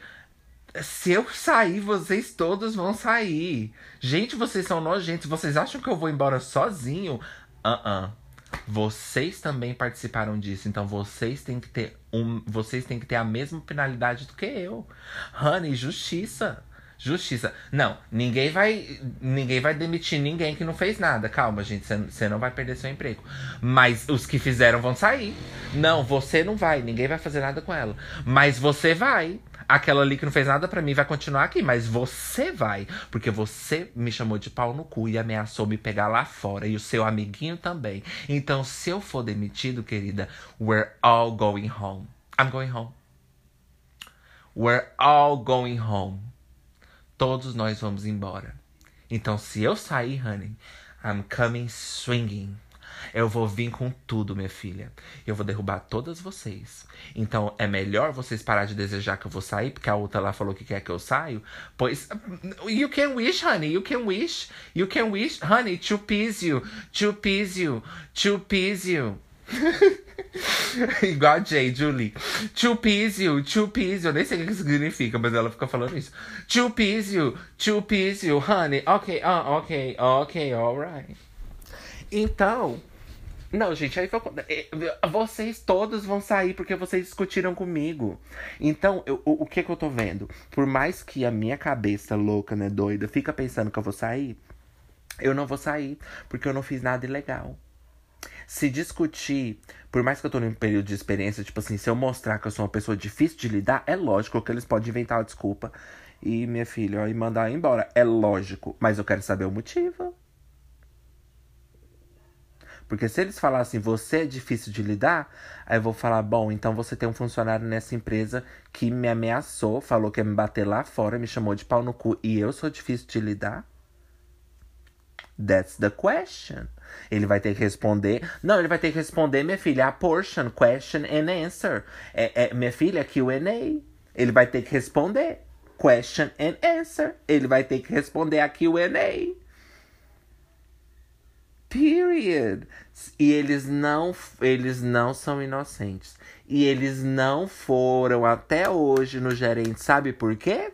se eu sair, vocês todos vão sair. Gente, vocês são nojentos. Vocês acham que eu vou embora sozinho? Ah, uh, -uh. Vocês também participaram disso, então vocês têm que ter um, vocês têm que ter a mesma penalidade do que eu. Honey, justiça. Justiça. Não, ninguém vai ninguém vai demitir ninguém que não fez nada. Calma, gente, você não vai perder seu emprego. Mas os que fizeram vão sair. Não, você não vai, ninguém vai fazer nada com ela. Mas você vai. Aquela ali que não fez nada para mim vai continuar aqui, mas você vai, porque você me chamou de pau no cu e ameaçou me pegar lá fora e o seu amiguinho também. Então, se eu for demitido, querida, we're all going home. I'm going home. We're all going home todos nós vamos embora. Então, se eu sair, honey, I'm coming swinging. Eu vou vir com tudo, minha filha. Eu vou derrubar todas vocês. Então é melhor vocês parar de desejar que eu vou sair, porque a outra lá falou que quer que eu saio. Pois. You can wish, honey. You can wish. You can wish, honey, to please you. To please you. To please you. Igual a Jay, Julie. To please you. Eu nem sei o que significa, mas ela fica falando isso. You, to please you, honey. Ok, ah, ok, ok, alright. Então, não, gente, aí foi. Eh, vocês todos vão sair porque vocês discutiram comigo. Então, eu, o, o que que eu tô vendo? Por mais que a minha cabeça louca, né, doida, fica pensando que eu vou sair, eu não vou sair porque eu não fiz nada ilegal. Se discutir, por mais que eu tô num período de experiência, tipo assim, se eu mostrar que eu sou uma pessoa difícil de lidar, é lógico que eles podem inventar uma desculpa e, minha filha, ó, e mandar embora. É lógico, mas eu quero saber o motivo. Porque se eles falassem, você é difícil de lidar, aí eu vou falar, bom, então você tem um funcionário nessa empresa que me ameaçou, falou que ia me bater lá fora, me chamou de pau no cu e eu sou difícil de lidar? That's the question. Ele vai ter que responder. Não, ele vai ter que responder, minha filha, a portion, question and answer. É, é, minha filha, QA. Ele vai ter que responder. Question and answer. Ele vai ter que responder a QA. Period. E eles não, eles não são inocentes. E eles não foram até hoje no gerente. Sabe por quê?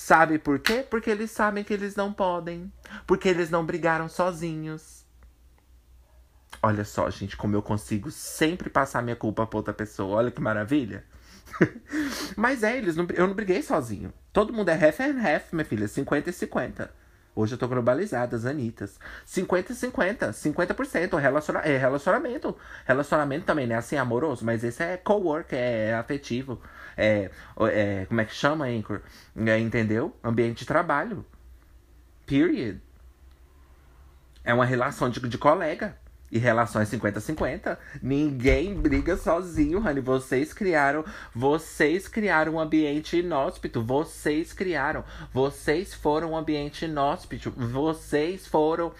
Sabe por quê? Porque eles sabem que eles não podem. Porque eles não brigaram sozinhos. Olha só, gente, como eu consigo sempre passar minha culpa pra outra pessoa. Olha que maravilha. Mas é, eles não, eu não briguei sozinho. Todo mundo é half and half, minha filha. 50 e 50. Hoje eu tô globalizada, as Anitas. 50 e 50. 50% relaciona é relacionamento. Relacionamento também, né? Assim, amoroso. Mas esse é co-work, é afetivo. É, é, como é que chama, Anchor? É, entendeu? Ambiente de trabalho. Period. É uma relação de, de colega. E relações 50-50. Ninguém briga sozinho, honey. Vocês criaram. Vocês criaram um ambiente inóspito. Vocês criaram. Vocês foram um ambiente inóspito. Vocês foram.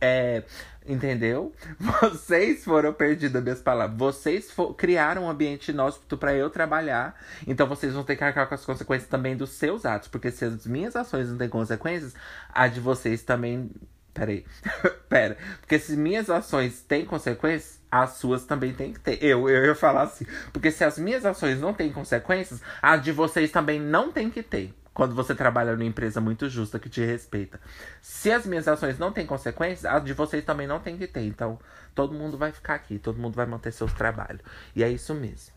É, entendeu? Vocês foram perdidas minhas palavras. Vocês criaram um ambiente inóspito para eu trabalhar. Então vocês vão ter que arcar com as consequências também dos seus atos. Porque se as minhas ações não têm consequências, a de vocês também Peraí. Pera. Porque se minhas ações têm consequências, as suas também têm que ter. Eu, eu ia falar assim. Porque se as minhas ações não têm consequências, a de vocês também não tem que ter. Quando você trabalha numa empresa muito justa que te respeita. Se as minhas ações não têm consequências, a de vocês também não tem que ter. Então, todo mundo vai ficar aqui, todo mundo vai manter seus trabalhos. E é isso mesmo.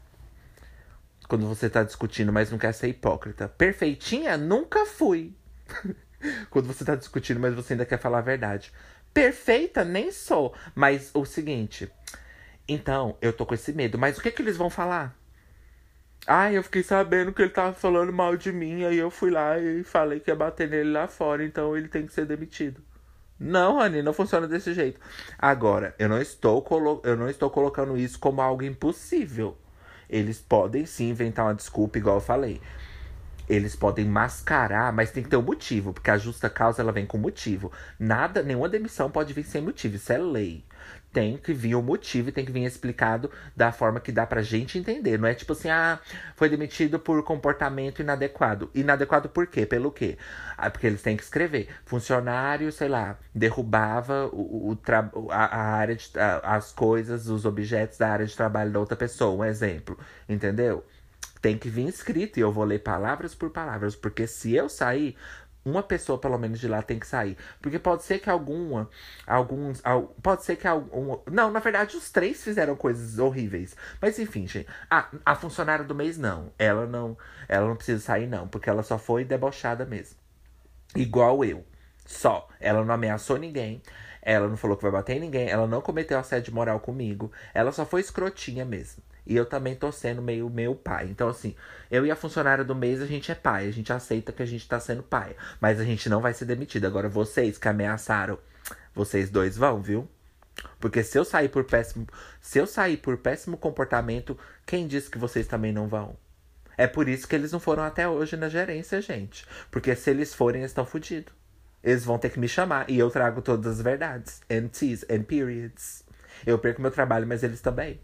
Quando você tá discutindo, mas não quer ser hipócrita. Perfeitinha? Nunca fui. Quando você tá discutindo, mas você ainda quer falar a verdade. Perfeita, nem sou. Mas o seguinte. Então, eu tô com esse medo. Mas o que que eles vão falar? Ah, eu fiquei sabendo que ele tava falando mal de mim. Aí eu fui lá e falei que ia bater nele lá fora. Então ele tem que ser demitido. Não, Rani, não funciona desse jeito. Agora, eu não estou, colo eu não estou colocando isso como algo impossível. Eles podem sim inventar uma desculpa, igual eu falei eles podem mascarar, mas tem que ter um motivo, porque a justa causa ela vem com motivo. Nada, nenhuma demissão pode vir sem motivo, isso é lei. Tem que vir o um motivo e tem que vir explicado da forma que dá pra gente entender. Não é tipo assim, ah, foi demitido por comportamento inadequado. Inadequado por quê? Pelo quê? Ah, porque eles têm que escrever. Funcionário, sei lá, derrubava o, o a, a, área de, a, as coisas, os objetos da área de trabalho da outra pessoa, um exemplo. Entendeu? Tem que vir escrito e eu vou ler palavras por palavras, porque se eu sair, uma pessoa pelo menos de lá tem que sair, porque pode ser que alguma, alguns, pode ser que algum, não, na verdade os três fizeram coisas horríveis, mas enfim, gente, a, a funcionária do mês não, ela não, ela não precisa sair não, porque ela só foi debochada mesmo, igual eu, só, ela não ameaçou ninguém. Ela não falou que vai bater em ninguém, ela não cometeu assédio moral comigo, ela só foi escrotinha mesmo. E eu também tô sendo meio meu pai. Então, assim, eu e a funcionária do mês, a gente é pai. A gente aceita que a gente tá sendo pai. Mas a gente não vai ser demitido. Agora, vocês que ameaçaram, vocês dois vão, viu? Porque se eu sair por péssimo. Se eu sair por péssimo comportamento, quem disse que vocês também não vão? É por isso que eles não foram até hoje na gerência, gente. Porque se eles forem, eles estão fodidos. Eles vão ter que me chamar. E eu trago todas as verdades. And T's and periods. Eu perco meu trabalho, mas eles também.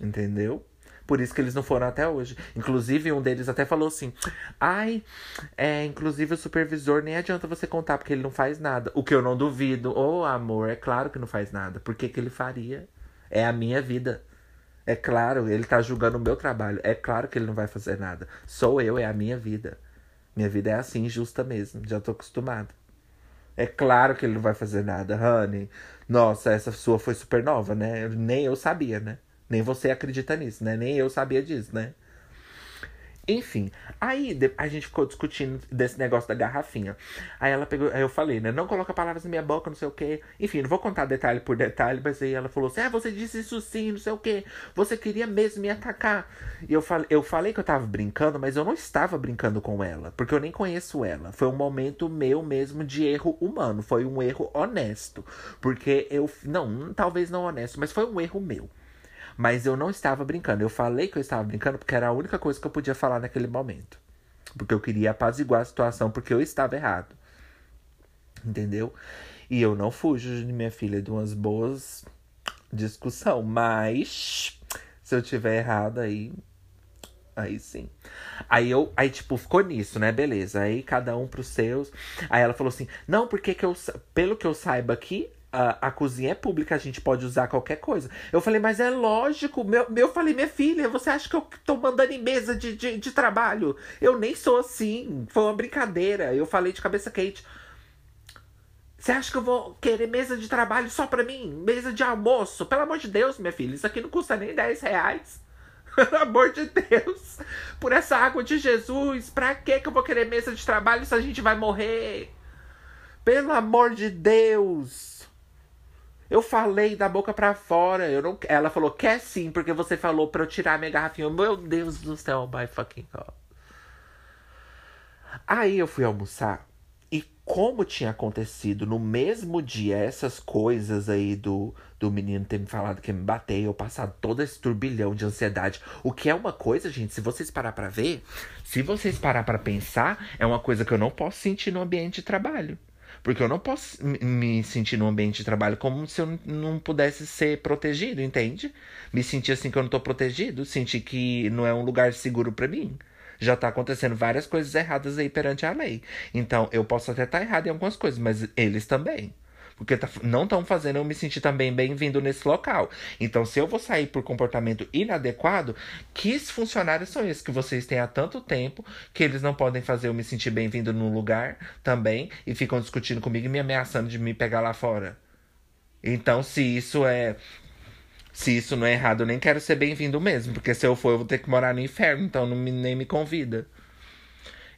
Entendeu? Por isso que eles não foram até hoje. Inclusive, um deles até falou assim: Ai, é, inclusive o supervisor nem adianta você contar, porque ele não faz nada. O que eu não duvido. Ô, oh, amor, é claro que não faz nada. Por que, que ele faria? É a minha vida. É claro, ele tá julgando o meu trabalho. É claro que ele não vai fazer nada. Sou eu, é a minha vida. Minha vida é assim, justa mesmo. Já tô acostumada. É claro que ele não vai fazer nada, honey. Nossa, essa sua foi super nova, né? Nem eu sabia, né? Nem você acredita nisso, né? Nem eu sabia disso, né? Enfim, aí a gente ficou discutindo desse negócio da garrafinha. Aí ela pegou, aí eu falei, né? Não coloca palavras na minha boca, não sei o quê. Enfim, não vou contar detalhe por detalhe, mas aí ela falou assim: Ah, você disse isso sim, não sei o quê. Você queria mesmo me atacar. E eu falei, eu falei que eu tava brincando, mas eu não estava brincando com ela, porque eu nem conheço ela. Foi um momento meu mesmo de erro humano. Foi um erro honesto. Porque eu. Não, talvez não honesto, mas foi um erro meu. Mas eu não estava brincando. Eu falei que eu estava brincando porque era a única coisa que eu podia falar naquele momento. Porque eu queria apaziguar a situação, porque eu estava errado. Entendeu? E eu não fujo de minha filha de umas boas discussão, mas se eu tiver errado aí aí sim. Aí eu, aí tipo, ficou nisso, né? Beleza. Aí cada um pros seus. Aí ela falou assim: "Não, porque que eu pelo que eu saiba aqui, a, a cozinha é pública, a gente pode usar qualquer coisa. Eu falei, mas é lógico. Meu, eu falei, minha filha, você acha que eu tô mandando em mesa de, de, de trabalho? Eu nem sou assim. Foi uma brincadeira. Eu falei de cabeça quente. Você acha que eu vou querer mesa de trabalho só pra mim? Mesa de almoço? Pelo amor de Deus, minha filha, isso aqui não custa nem 10 reais. Pelo amor de Deus. Por essa água de Jesus, pra que que eu vou querer mesa de trabalho se a gente vai morrer? Pelo amor de Deus. Eu falei da boca para fora. Eu não... Ela falou, quer sim, porque você falou pra eu tirar minha garrafinha. Meu Deus do céu, my fucking God. Aí eu fui almoçar. E como tinha acontecido no mesmo dia essas coisas aí do, do menino ter me falado que me bater, eu passado todo esse turbilhão de ansiedade. O que é uma coisa, gente, se vocês parar pra ver, se vocês parar pra pensar, é uma coisa que eu não posso sentir no ambiente de trabalho. Porque eu não posso me sentir no ambiente de trabalho como se eu não pudesse ser protegido, entende? Me sentir assim que eu não tô protegido, sentir que não é um lugar seguro para mim já tá acontecendo várias coisas erradas aí perante a lei. Então, eu posso até estar tá errado em algumas coisas, mas eles também. Porque tá, não estão fazendo eu me sentir também bem-vindo nesse local. Então, se eu vou sair por comportamento inadequado, que funcionários são esses que vocês têm há tanto tempo que eles não podem fazer eu me sentir bem-vindo no lugar também e ficam discutindo comigo e me ameaçando de me pegar lá fora? Então, se isso é se isso não é errado, eu nem quero ser bem-vindo mesmo, porque se eu for, eu vou ter que morar no inferno, então não me, nem me convida.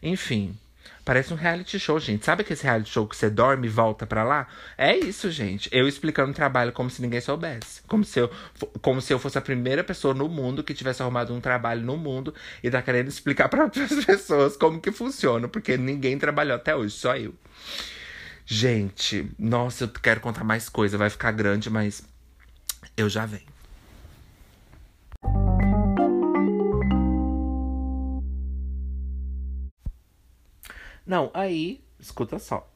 Enfim, parece um reality show, gente. Sabe aquele reality show que você dorme e volta para lá? É isso, gente. Eu explicando o trabalho como se ninguém soubesse. Como se, eu, como se eu fosse a primeira pessoa no mundo que tivesse arrumado um trabalho no mundo e tá querendo explicar para outras pessoas como que funciona, porque ninguém trabalhou até hoje, só eu. Gente, nossa, eu quero contar mais coisa, vai ficar grande, mas eu já venho. Não, aí, escuta só.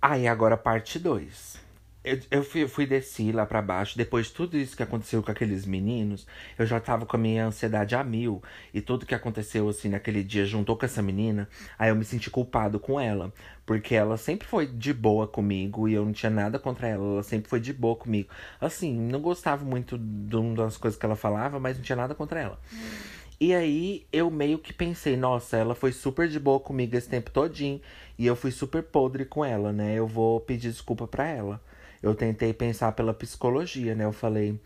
Aí agora parte 2. Eu, eu fui, fui descer lá para baixo. Depois de tudo isso que aconteceu com aqueles meninos, eu já tava com a minha ansiedade a mil. E tudo que aconteceu, assim, naquele dia juntou com essa menina. Aí eu me senti culpado com ela. Porque ela sempre foi de boa comigo e eu não tinha nada contra ela. Ela sempre foi de boa comigo. Assim, não gostava muito de uma das coisas que ela falava, mas não tinha nada contra ela. Hum. E aí eu meio que pensei, nossa, ela foi super de boa comigo esse tempo todinho. E eu fui super podre com ela, né? Eu vou pedir desculpa pra ela. Eu tentei pensar pela psicologia, né? Eu falei,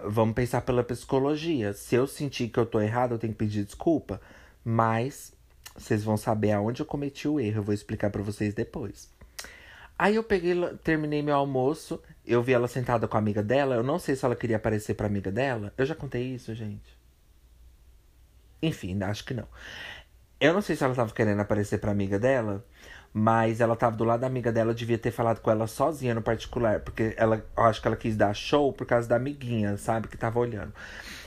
vamos pensar pela psicologia. Se eu sentir que eu tô errado, eu tenho que pedir desculpa. Mas vocês vão saber aonde eu cometi o erro. Eu vou explicar para vocês depois. Aí eu peguei, terminei meu almoço. Eu vi ela sentada com a amiga dela. Eu não sei se ela queria aparecer pra amiga dela. Eu já contei isso, gente. Enfim, acho que não. Eu não sei se ela tava querendo aparecer pra amiga dela, mas ela tava do lado da amiga dela, devia ter falado com ela sozinha no particular, porque ela, eu acho que ela quis dar show por causa da amiguinha, sabe, que tava olhando.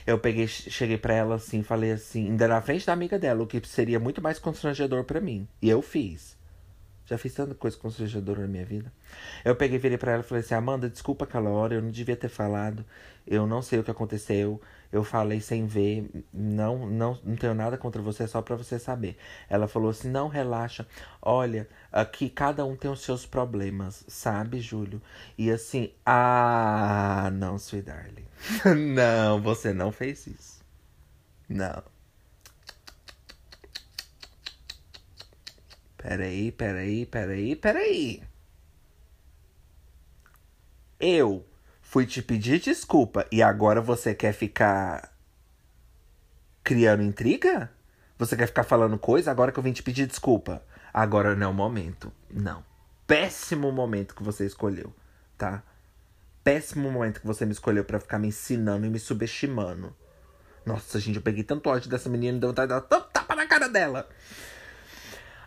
Eu peguei, cheguei pra ela assim, falei assim, ainda na frente da amiga dela, o que seria muito mais constrangedor para mim. E eu fiz. Já fiz tanta coisa constrangedora na minha vida. Eu peguei, virei pra ela e falei assim: Amanda, desculpa aquela hora, eu não devia ter falado. Eu não sei o que aconteceu. Eu falei sem ver, não, não, não tenho nada contra você, é só para você saber. Ela falou assim: não, relaxa. Olha, aqui cada um tem os seus problemas, sabe, Júlio? E assim, ah, não, sweet darling. não, você não fez isso. Não. Peraí, peraí, peraí, peraí. Eu fui te pedir desculpa e agora você quer ficar criando intriga? Você quer ficar falando coisa agora que eu vim te pedir desculpa? Agora não é o momento. Não. Péssimo momento que você escolheu, tá? Péssimo momento que você me escolheu para ficar me ensinando e me subestimando. Nossa, gente, eu peguei tanto ódio dessa menina, deu vontade de dar tanto tapa na cara dela.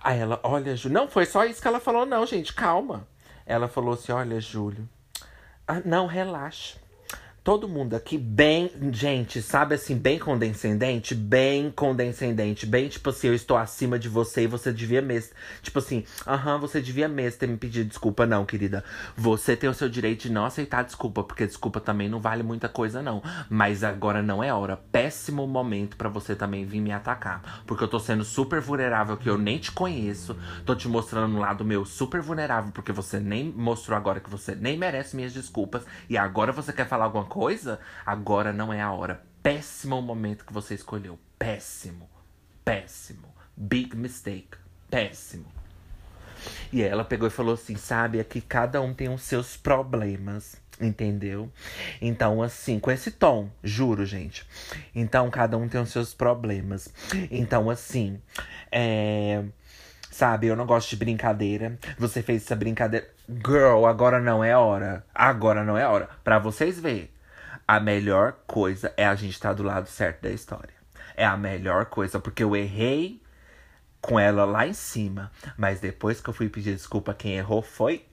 Aí ela, olha, Júlio. Não, foi só isso que ela falou, não, gente, calma. Ela falou assim: olha, Júlio, ah, não, relaxa. Todo mundo aqui bem, gente, sabe assim, bem condescendente, bem condescendente, bem tipo assim, eu estou acima de você e você devia mesmo, tipo assim, aham, você devia mesmo ter me pedido desculpa, não, querida. Você tem o seu direito de não aceitar desculpa, porque desculpa também não vale muita coisa, não. Mas agora não é hora, péssimo momento para você também vir me atacar, porque eu tô sendo super vulnerável, que eu nem te conheço, tô te mostrando um lado meu super vulnerável, porque você nem mostrou agora que você nem merece minhas desculpas, e agora você quer falar alguma coisa, agora não é a hora. Péssimo momento que você escolheu. Péssimo. Péssimo. Big mistake. Péssimo. E ela pegou e falou assim: sabe, é que cada um tem os seus problemas. Entendeu? Então, assim, com esse tom, juro, gente. Então, cada um tem os seus problemas. Então, assim, é. Sabe, eu não gosto de brincadeira. Você fez essa brincadeira. Girl, agora não é hora. Agora não é hora. Pra vocês verem a melhor coisa é a gente estar tá do lado certo da história. É a melhor coisa, porque eu errei com ela lá em cima. Mas depois que eu fui pedir desculpa, quem errou foi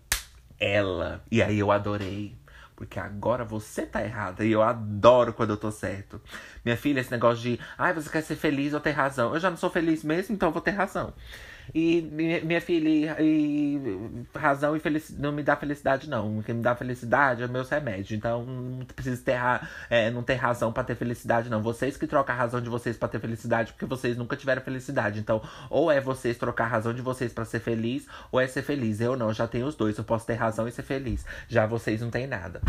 ela. E aí eu adorei. Porque agora você tá errada. E eu adoro quando eu tô certo. Minha filha, esse negócio de. Ai, você quer ser feliz ou ter razão? Eu já não sou feliz mesmo, então eu vou ter razão. E minha filha, e, razão e felicidade não me dá felicidade, não. O que me dá felicidade é meus remédios. Então não preciso ter, é, não ter razão para ter felicidade, não. Vocês que trocam a razão de vocês para ter felicidade, porque vocês nunca tiveram felicidade. Então, ou é vocês trocar a razão de vocês para ser feliz, ou é ser feliz. Eu não, já tenho os dois. Eu posso ter razão e ser feliz. Já vocês não têm nada.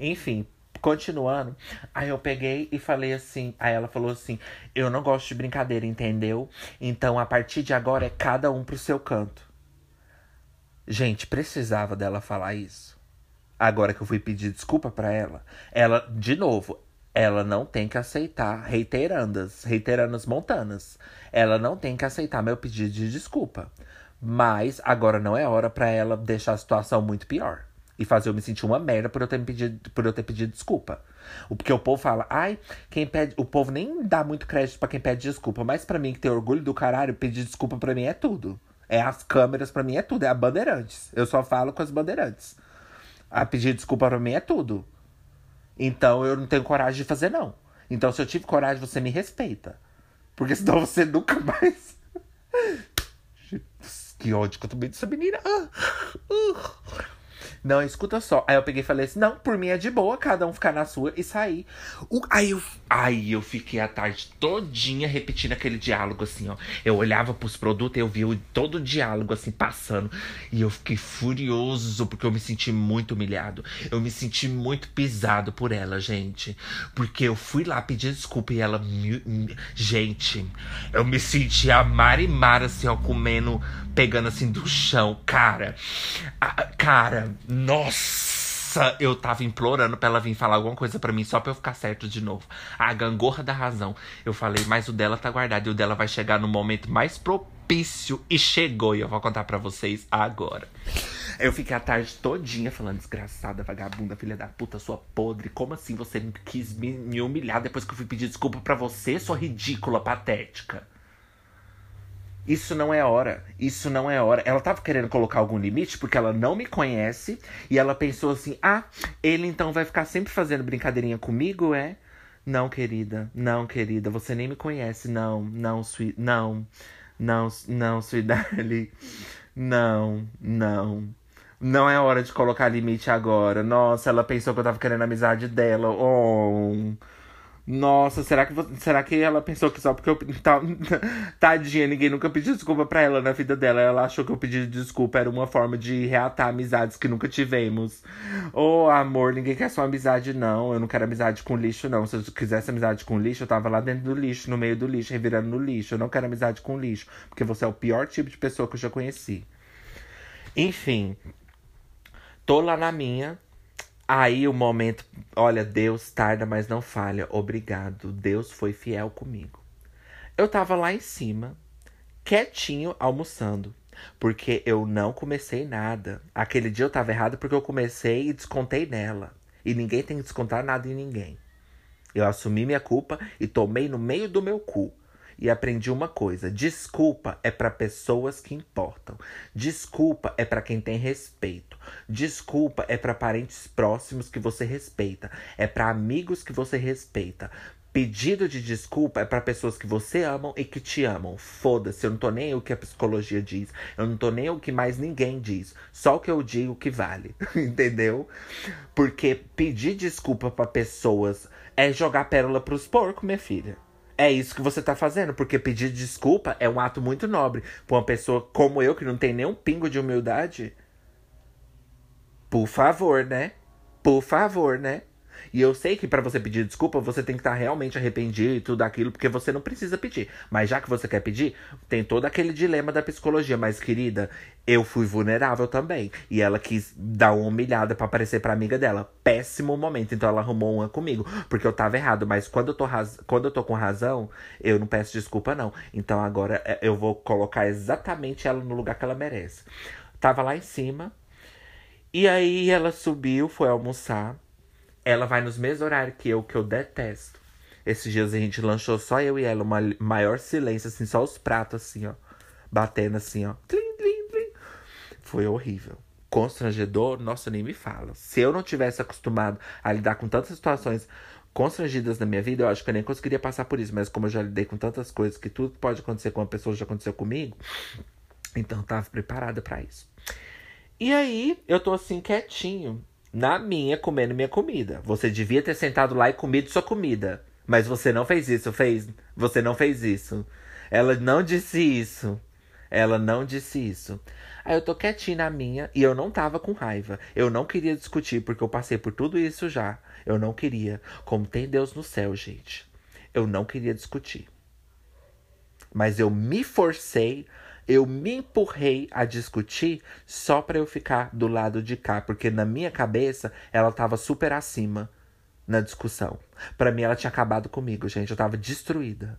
Enfim, Continuando, aí eu peguei e falei assim. Aí ela falou assim: Eu não gosto de brincadeira, entendeu? Então a partir de agora é cada um pro seu canto. Gente, precisava dela falar isso. Agora que eu fui pedir desculpa para ela, ela, de novo, ela não tem que aceitar reiterandas, reiterandas montanas. Ela não tem que aceitar meu pedido de desculpa. Mas agora não é hora para ela deixar a situação muito pior e fazer eu me sentir uma merda por eu ter pedido, por eu ter pedido desculpa. Porque o povo fala, ai, quem pede. O povo nem dá muito crédito para quem pede desculpa. Mas para mim, que tem orgulho do caralho, pedir desculpa para mim é tudo. É as câmeras para mim é tudo. É a Bandeirantes. Eu só falo com as Bandeirantes. A pedir desculpa para mim é tudo. Então eu não tenho coragem de fazer, não. Então, se eu tive coragem, você me respeita. Porque senão você nunca mais. que ódio que eu tomei dessa menina. Uh, uh. Não, escuta só. Aí eu peguei e falei assim: não, por mim é de boa, cada um ficar na sua e sair. O, aí, eu, aí eu fiquei a tarde todinha repetindo aquele diálogo, assim, ó. Eu olhava pros produtos e eu via todo o diálogo, assim, passando. E eu fiquei furioso, porque eu me senti muito humilhado. Eu me senti muito pisado por ela, gente. Porque eu fui lá pedir desculpa e ela. Gente, eu me senti a Marimara, assim, ó, comendo, pegando assim do chão. Cara, a, cara nossa, eu tava implorando pra ela vir falar alguma coisa para mim só pra eu ficar certo de novo. A gangorra da razão. Eu falei, mas o dela tá guardado e o dela vai chegar no momento mais propício. E chegou, e eu vou contar para vocês agora. Eu fiquei a tarde todinha falando, desgraçada, vagabunda, filha da puta, sua podre. Como assim você quis me, me humilhar depois que eu fui pedir desculpa para você, sua ridícula, patética? Isso não é hora. Isso não é hora. Ela tava querendo colocar algum limite porque ela não me conhece e ela pensou assim: "Ah, ele então vai ficar sempre fazendo brincadeirinha comigo, é?" Não, querida. Não, querida, você nem me conhece. Não, não, sweet, não. Não, não, sweet darling. Não, não. Não é hora de colocar limite agora. Nossa, ela pensou que eu tava querendo a amizade dela. Oh. Nossa, será que, será que ela pensou que só porque eu. Tá, tadinha, ninguém nunca pediu desculpa pra ela na vida dela. Ela achou que eu pedir desculpa era uma forma de reatar amizades que nunca tivemos. Ô, oh, amor, ninguém quer sua amizade, não. Eu não quero amizade com lixo, não. Se eu quisesse amizade com lixo, eu tava lá dentro do lixo, no meio do lixo, revirando no lixo. Eu não quero amizade com lixo. Porque você é o pior tipo de pessoa que eu já conheci. Enfim. Tô lá na minha, Aí o momento, olha, Deus tarda, mas não falha. Obrigado. Deus foi fiel comigo. Eu tava lá em cima, quietinho, almoçando. Porque eu não comecei nada. Aquele dia eu tava errado porque eu comecei e descontei nela. E ninguém tem que descontar nada em ninguém. Eu assumi minha culpa e tomei no meio do meu cu e aprendi uma coisa: desculpa é para pessoas que importam. Desculpa é para quem tem respeito. Desculpa é para parentes próximos que você respeita. É para amigos que você respeita. Pedido de desculpa é para pessoas que você amam e que te amam. Foda-se, eu não tô nem o que a psicologia diz. Eu não tô nem o que mais ninguém diz. Só o que eu digo que vale. Entendeu? Porque pedir desculpa para pessoas é jogar pérola pros porcos, minha filha. É isso que você tá fazendo, porque pedir desculpa é um ato muito nobre. Pra uma pessoa como eu, que não tem nem um pingo de humildade. Por favor, né? Por favor, né? E eu sei que para você pedir desculpa, você tem que estar tá realmente arrependido e tudo aquilo, porque você não precisa pedir. Mas já que você quer pedir, tem todo aquele dilema da psicologia. Mas, querida, eu fui vulnerável também. E ela quis dar uma humilhada para aparecer pra amiga dela. Péssimo momento. Então ela arrumou uma comigo. Porque eu tava errado. Mas quando eu tô, raz... quando eu tô com razão, eu não peço desculpa, não. Então agora é, eu vou colocar exatamente ela no lugar que ela merece. Tava lá em cima. E aí ela subiu, foi almoçar. Ela vai nos mesmos horários que eu, que eu detesto. Esses dias a gente lanchou só eu e ela, uma maior silêncio, assim, só os pratos, assim, ó. batendo assim, ó. Tlim, tlim, tlim. Foi horrível. Constrangedor, nossa, nem me fala. Se eu não tivesse acostumado a lidar com tantas situações constrangidas na minha vida, eu acho que eu nem conseguiria passar por isso. Mas como eu já lidei com tantas coisas que tudo pode acontecer com uma pessoa já aconteceu comigo, então eu tava preparada para isso. E aí, eu tô assim quietinho, na minha, comendo minha comida. Você devia ter sentado lá e comido sua comida. Mas você não fez isso, fez? Você não fez isso. Ela não disse isso. Ela não disse isso. Aí eu tô quietinho na minha e eu não tava com raiva. Eu não queria discutir porque eu passei por tudo isso já. Eu não queria. Como tem Deus no céu, gente. Eu não queria discutir. Mas eu me forcei, eu me empurrei a discutir só para eu ficar do lado de cá, porque na minha cabeça ela tava super acima na discussão. Para mim ela tinha acabado comigo, gente. Eu tava destruída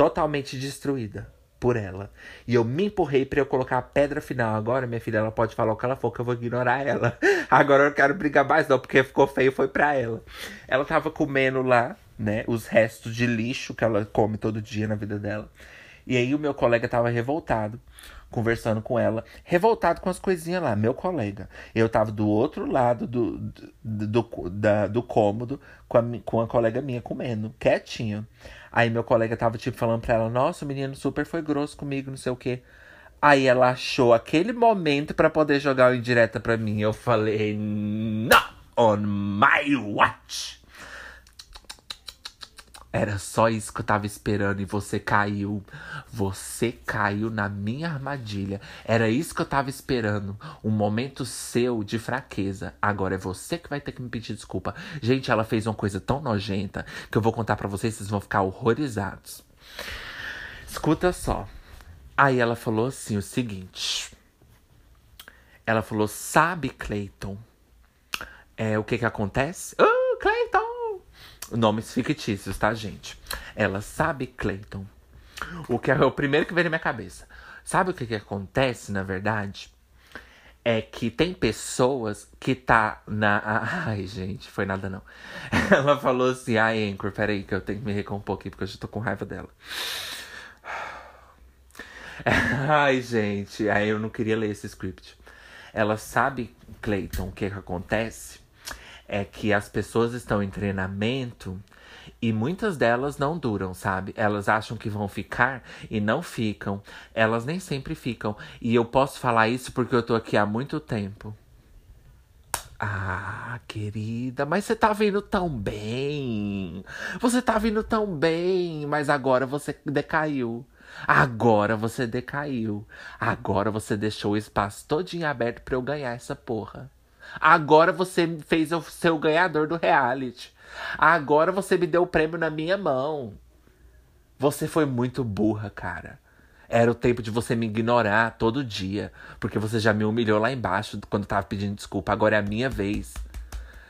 totalmente destruída por ela. E eu me empurrei para eu colocar a pedra final. Agora, minha filha, ela pode falar o que ela for, que eu vou ignorar ela. Agora eu não quero brigar mais, não, porque ficou feio, foi pra ela. Ela tava comendo lá, né, os restos de lixo que ela come todo dia na vida dela. E aí o meu colega tava revoltado, conversando com ela, revoltado com as coisinhas lá, meu colega. Eu tava do outro lado do, do, do, da, do cômodo com a, com a colega minha comendo, quietinho. Aí meu colega tava, tipo, falando pra ela, nossa, o menino super foi grosso comigo, não sei o quê. Aí ela achou aquele momento para poder jogar o indireta pra mim. Eu falei, não, on my watch. Era só isso que eu tava esperando e você caiu. Você caiu na minha armadilha. Era isso que eu tava esperando. Um momento seu de fraqueza. Agora é você que vai ter que me pedir desculpa. Gente, ela fez uma coisa tão nojenta que eu vou contar para vocês, vocês vão ficar horrorizados. Escuta só. Aí ela falou assim o seguinte. Ela falou: "Sabe, Clayton, é o que que acontece?" Oh, Clayton Nomes fictícios, tá, gente? Ela sabe Clayton. O que é o primeiro que veio na minha cabeça. Sabe o que, que acontece, na verdade? É que tem pessoas que tá na. Ai, gente, foi nada não. Ela falou assim: ai, Anchor, peraí, que eu tenho que me recompor aqui, porque eu já tô com raiva dela. Ai, gente, aí eu não queria ler esse script. Ela sabe, Clayton, o que, que acontece? É que as pessoas estão em treinamento e muitas delas não duram, sabe? Elas acham que vão ficar e não ficam. Elas nem sempre ficam. E eu posso falar isso porque eu tô aqui há muito tempo. Ah, querida, mas você tá vindo tão bem. Você tá vindo tão bem, mas agora você decaiu. Agora você decaiu. Agora você deixou o espaço todinho aberto para eu ganhar essa porra. Agora você fez eu ser o ganhador do reality. Agora você me deu o prêmio na minha mão. Você foi muito burra, cara. Era o tempo de você me ignorar todo dia. Porque você já me humilhou lá embaixo quando tava pedindo desculpa. Agora é a minha vez.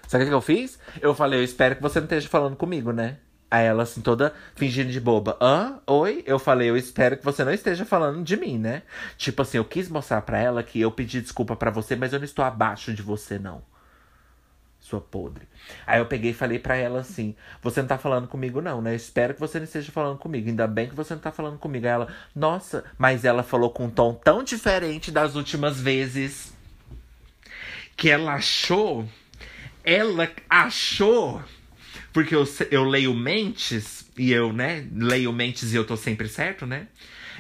Sabe o que eu fiz? Eu falei, eu espero que você não esteja falando comigo, né? Aí ela, assim, toda fingindo de boba. Hã? Oi? Eu falei, eu espero que você não esteja falando de mim, né? Tipo assim, eu quis mostrar pra ela que eu pedi desculpa para você, mas eu não estou abaixo de você, não. Sua podre. Aí eu peguei e falei pra ela assim: Você não tá falando comigo, não, né? Eu espero que você não esteja falando comigo. Ainda bem que você não tá falando comigo. Aí ela, nossa, mas ela falou com um tom tão diferente das últimas vezes que ela achou. Ela achou porque eu, eu leio mentes, e eu, né, leio mentes e eu tô sempre certo, né?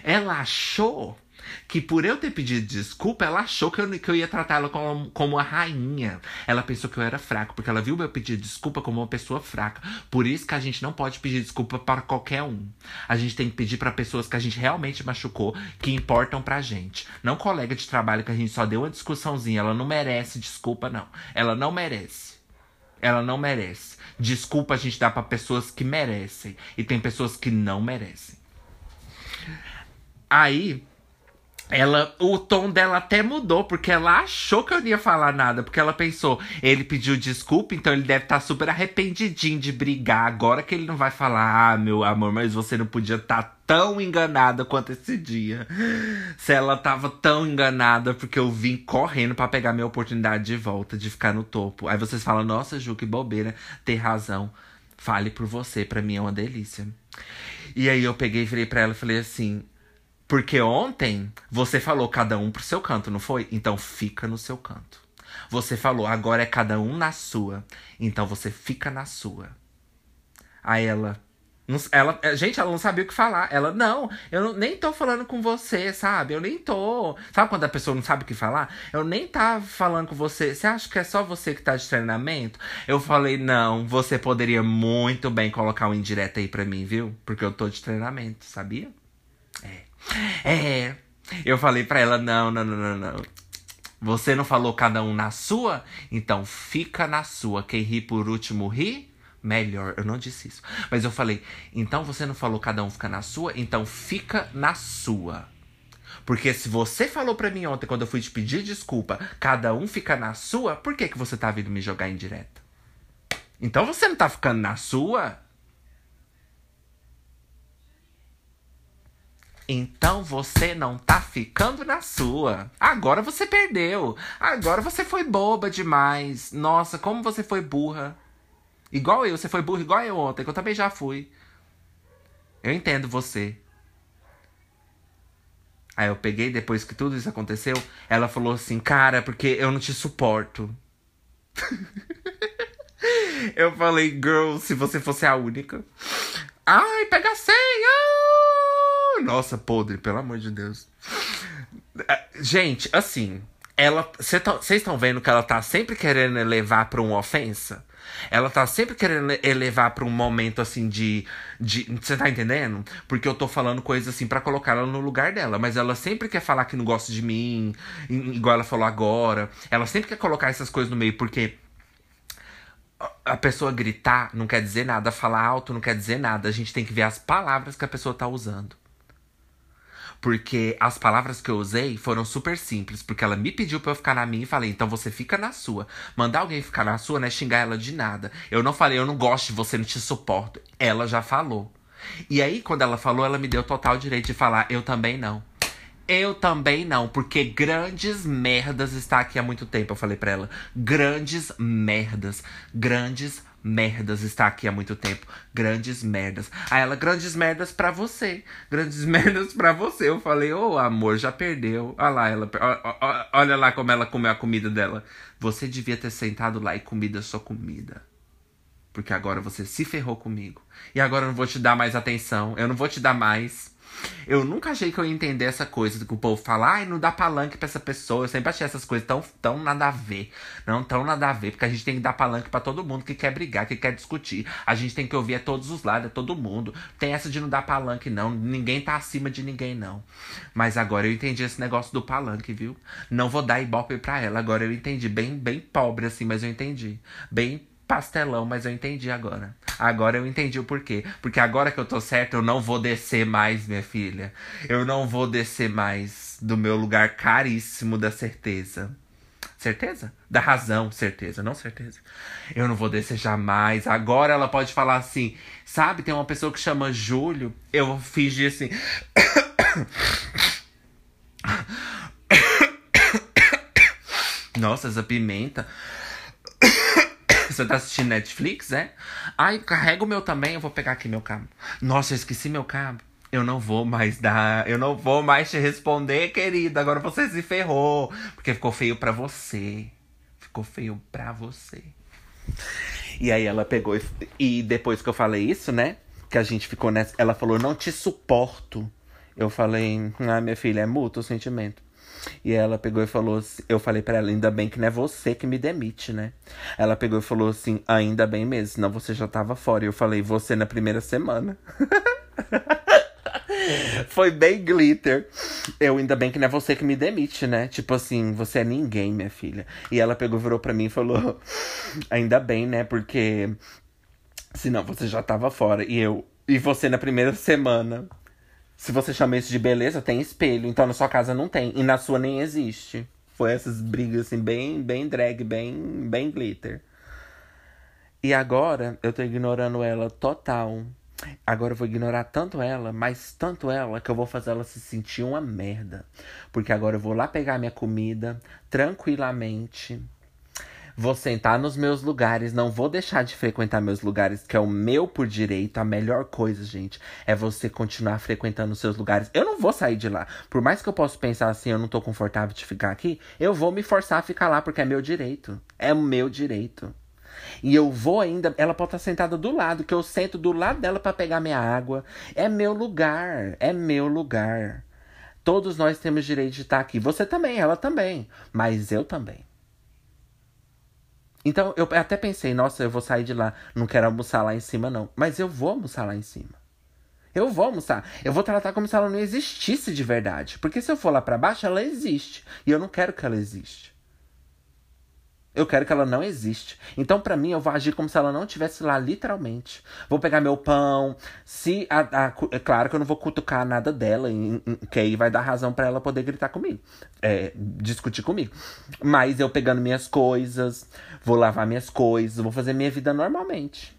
Ela achou que por eu ter pedido desculpa, ela achou que eu, que eu ia tratá-la como, como a rainha. Ela pensou que eu era fraco, porque ela viu meu pedido de desculpa como uma pessoa fraca. Por isso que a gente não pode pedir desculpa para qualquer um. A gente tem que pedir para pessoas que a gente realmente machucou, que importam pra gente. Não colega de trabalho que a gente só deu uma discussãozinha. Ela não merece desculpa, não. Ela não merece. Ela não merece. Desculpa a gente dá para pessoas que merecem. E tem pessoas que não merecem. Aí, ela, o tom dela até mudou, porque ela achou que eu não ia falar nada, porque ela pensou, ele pediu desculpa, então ele deve estar tá super arrependidinho de brigar. Agora que ele não vai falar, ah, meu amor, mas você não podia estar tá tão enganada quanto esse dia. Se ela tava tão enganada, porque eu vim correndo para pegar minha oportunidade de volta, de ficar no topo. Aí vocês falam, nossa, Ju, que bobeira, tem razão. Fale por você, para mim é uma delícia. E aí eu peguei e virei pra ela e falei assim: Porque ontem você falou cada um pro seu canto, não foi? Então fica no seu canto. Você falou, agora é cada um na sua. Então você fica na sua. Aí ela, ela, é, gente, ela não sabia o que falar. Ela, não, eu não, nem tô falando com você, sabe? Eu nem tô. Sabe quando a pessoa não sabe o que falar? Eu nem tava falando com você. Você acha que é só você que tá de treinamento? Eu falei, não, você poderia muito bem colocar um indireto aí pra mim, viu? Porque eu tô de treinamento, sabia? É. É. Eu falei pra ela, não, não, não, não, não. Você não falou cada um na sua? Então fica na sua. Quem ri por último ri melhor. Eu não disse isso. Mas eu falei, então você não falou cada um fica na sua? Então fica na sua. Porque se você falou pra mim ontem, quando eu fui te pedir desculpa, cada um fica na sua, por que, que você tá vindo me jogar em direto? Então você não tá ficando na sua? Então você não tá ficando na sua. Agora você perdeu. Agora você foi boba demais. Nossa, como você foi burra. Igual eu, você foi burro igual eu ontem, que eu também já fui. Eu entendo você. Aí eu peguei, depois que tudo isso aconteceu, ela falou assim, cara, porque eu não te suporto. eu falei, girl, se você fosse a única. Ai, pega a senha! Nossa, podre, pelo amor de Deus. É, gente, assim, ela. Vocês estão vendo que ela tá sempre querendo levar pra uma ofensa? Ela tá sempre querendo elevar para um momento assim de. de Você tá entendendo? Porque eu tô falando coisas assim para colocar ela no lugar dela. Mas ela sempre quer falar que não gosta de mim, igual ela falou agora. Ela sempre quer colocar essas coisas no meio, porque a pessoa gritar não quer dizer nada, falar alto não quer dizer nada. A gente tem que ver as palavras que a pessoa tá usando. Porque as palavras que eu usei foram super simples. Porque ela me pediu pra eu ficar na minha e falei, então você fica na sua. Mandar alguém ficar na sua não é xingar ela de nada. Eu não falei, eu não gosto de você, não te suporto. Ela já falou. E aí, quando ela falou, ela me deu total direito de falar, eu também não. Eu também não, porque grandes merdas está aqui há muito tempo. Eu falei pra ela, grandes merdas, grandes merdas está aqui há muito tempo. Grandes merdas. Aí ela, grandes merdas para você. Grandes merdas para você. Eu falei, ô oh, amor, já perdeu. Olha lá, ela, olha lá como ela comeu a comida dela. Você devia ter sentado lá e comido a sua comida. Porque agora você se ferrou comigo. E agora eu não vou te dar mais atenção. Eu não vou te dar mais. Eu nunca achei que eu ia entender essa coisa que o povo fala, ai, não dá palanque pra essa pessoa. Eu sempre achei essas coisas tão, tão nada a ver. Não tão nada a ver, porque a gente tem que dar palanque para todo mundo que quer brigar, que quer discutir. A gente tem que ouvir a todos os lados, a todo mundo. Tem essa de não dar palanque, não. Ninguém tá acima de ninguém, não. Mas agora eu entendi esse negócio do palanque, viu? Não vou dar ibope pra ela. Agora eu entendi. Bem, bem pobre, assim, mas eu entendi. Bem pastelão, mas eu entendi agora. Agora eu entendi o porquê. Porque agora que eu tô certo, eu não vou descer mais, minha filha. Eu não vou descer mais do meu lugar caríssimo da certeza. Certeza? Da razão, certeza, não certeza. Eu não vou descer jamais. Agora ela pode falar assim, sabe? Tem uma pessoa que chama Júlio. Eu vou fingir assim. Nossa, essa pimenta. Você tá assistindo Netflix, é? Ai, carrega o meu também, eu vou pegar aqui meu cabo. Nossa, eu esqueci meu cabo. Eu não vou mais dar. Eu não vou mais te responder, querida. Agora você se ferrou. Porque ficou feio pra você. Ficou feio pra você. E aí ela pegou e, e depois que eu falei isso, né? Que a gente ficou nessa. Ela falou, não te suporto. Eu falei, ah, minha filha, é mútuo o sentimento. E ela pegou e falou assim, eu falei para ela, ainda bem que não é você que me demite, né? Ela pegou e falou assim, ainda bem mesmo, senão você já tava fora. E eu falei, você na primeira semana. Foi bem glitter. Eu, ainda bem que não é você que me demite, né? Tipo assim, você é ninguém, minha filha. E ela pegou, virou pra mim e falou: Ainda bem, né? Porque senão você já tava fora. E eu, e você na primeira semana. Se você chama isso de beleza, tem espelho. Então na sua casa não tem. E na sua nem existe. Foi essas brigas assim, bem, bem drag, bem, bem glitter. E agora eu tô ignorando ela total. Agora eu vou ignorar tanto ela, mas tanto ela, que eu vou fazer ela se sentir uma merda. Porque agora eu vou lá pegar minha comida tranquilamente. Vou sentar nos meus lugares, não vou deixar de frequentar meus lugares, que é o meu por direito. A melhor coisa, gente, é você continuar frequentando os seus lugares. Eu não vou sair de lá. Por mais que eu possa pensar assim, eu não tô confortável de ficar aqui, eu vou me forçar a ficar lá, porque é meu direito. É o meu direito. E eu vou ainda, ela pode estar sentada do lado, que eu sento do lado dela para pegar minha água. É meu lugar, é meu lugar. Todos nós temos direito de estar aqui. Você também, ela também, mas eu também. Então eu até pensei, nossa, eu vou sair de lá, não quero almoçar lá em cima não, mas eu vou almoçar lá em cima. Eu vou almoçar. Eu vou tratar como se ela não existisse de verdade, porque se eu for lá para baixo, ela existe, e eu não quero que ela existe. Eu quero que ela não existe. Então, para mim, eu vou agir como se ela não estivesse lá, literalmente. Vou pegar meu pão. Se a, a, é claro que eu não vou cutucar nada dela, em, em, que aí vai dar razão para ela poder gritar comigo, é, discutir comigo. Mas eu pegando minhas coisas, vou lavar minhas coisas, vou fazer minha vida normalmente.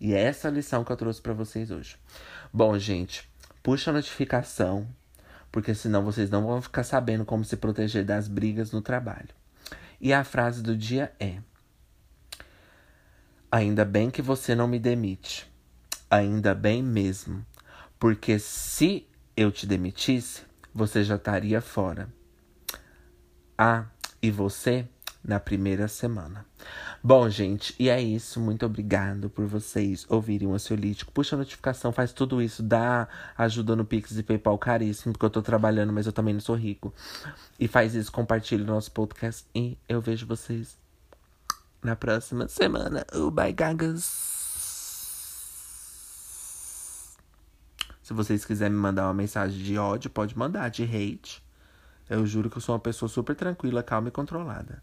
E é essa lição que eu trouxe para vocês hoje. Bom, gente, puxa a notificação, porque senão vocês não vão ficar sabendo como se proteger das brigas no trabalho. E a frase do dia é: Ainda bem que você não me demite. Ainda bem mesmo. Porque se eu te demitisse, você já estaria fora. Ah, e você na primeira semana. Bom, gente, e é isso. Muito obrigado por vocês ouvirem o Ansiolítico. Puxa a notificação, faz tudo isso, dá ajuda no Pix e PayPal caríssimo, porque eu tô trabalhando, mas eu também não sou rico. E faz isso, compartilha o nosso podcast e eu vejo vocês na próxima semana. Oh, bye, gagas! Se vocês quiserem me mandar uma mensagem de ódio, pode mandar, de hate. Eu juro que eu sou uma pessoa super tranquila, calma e controlada.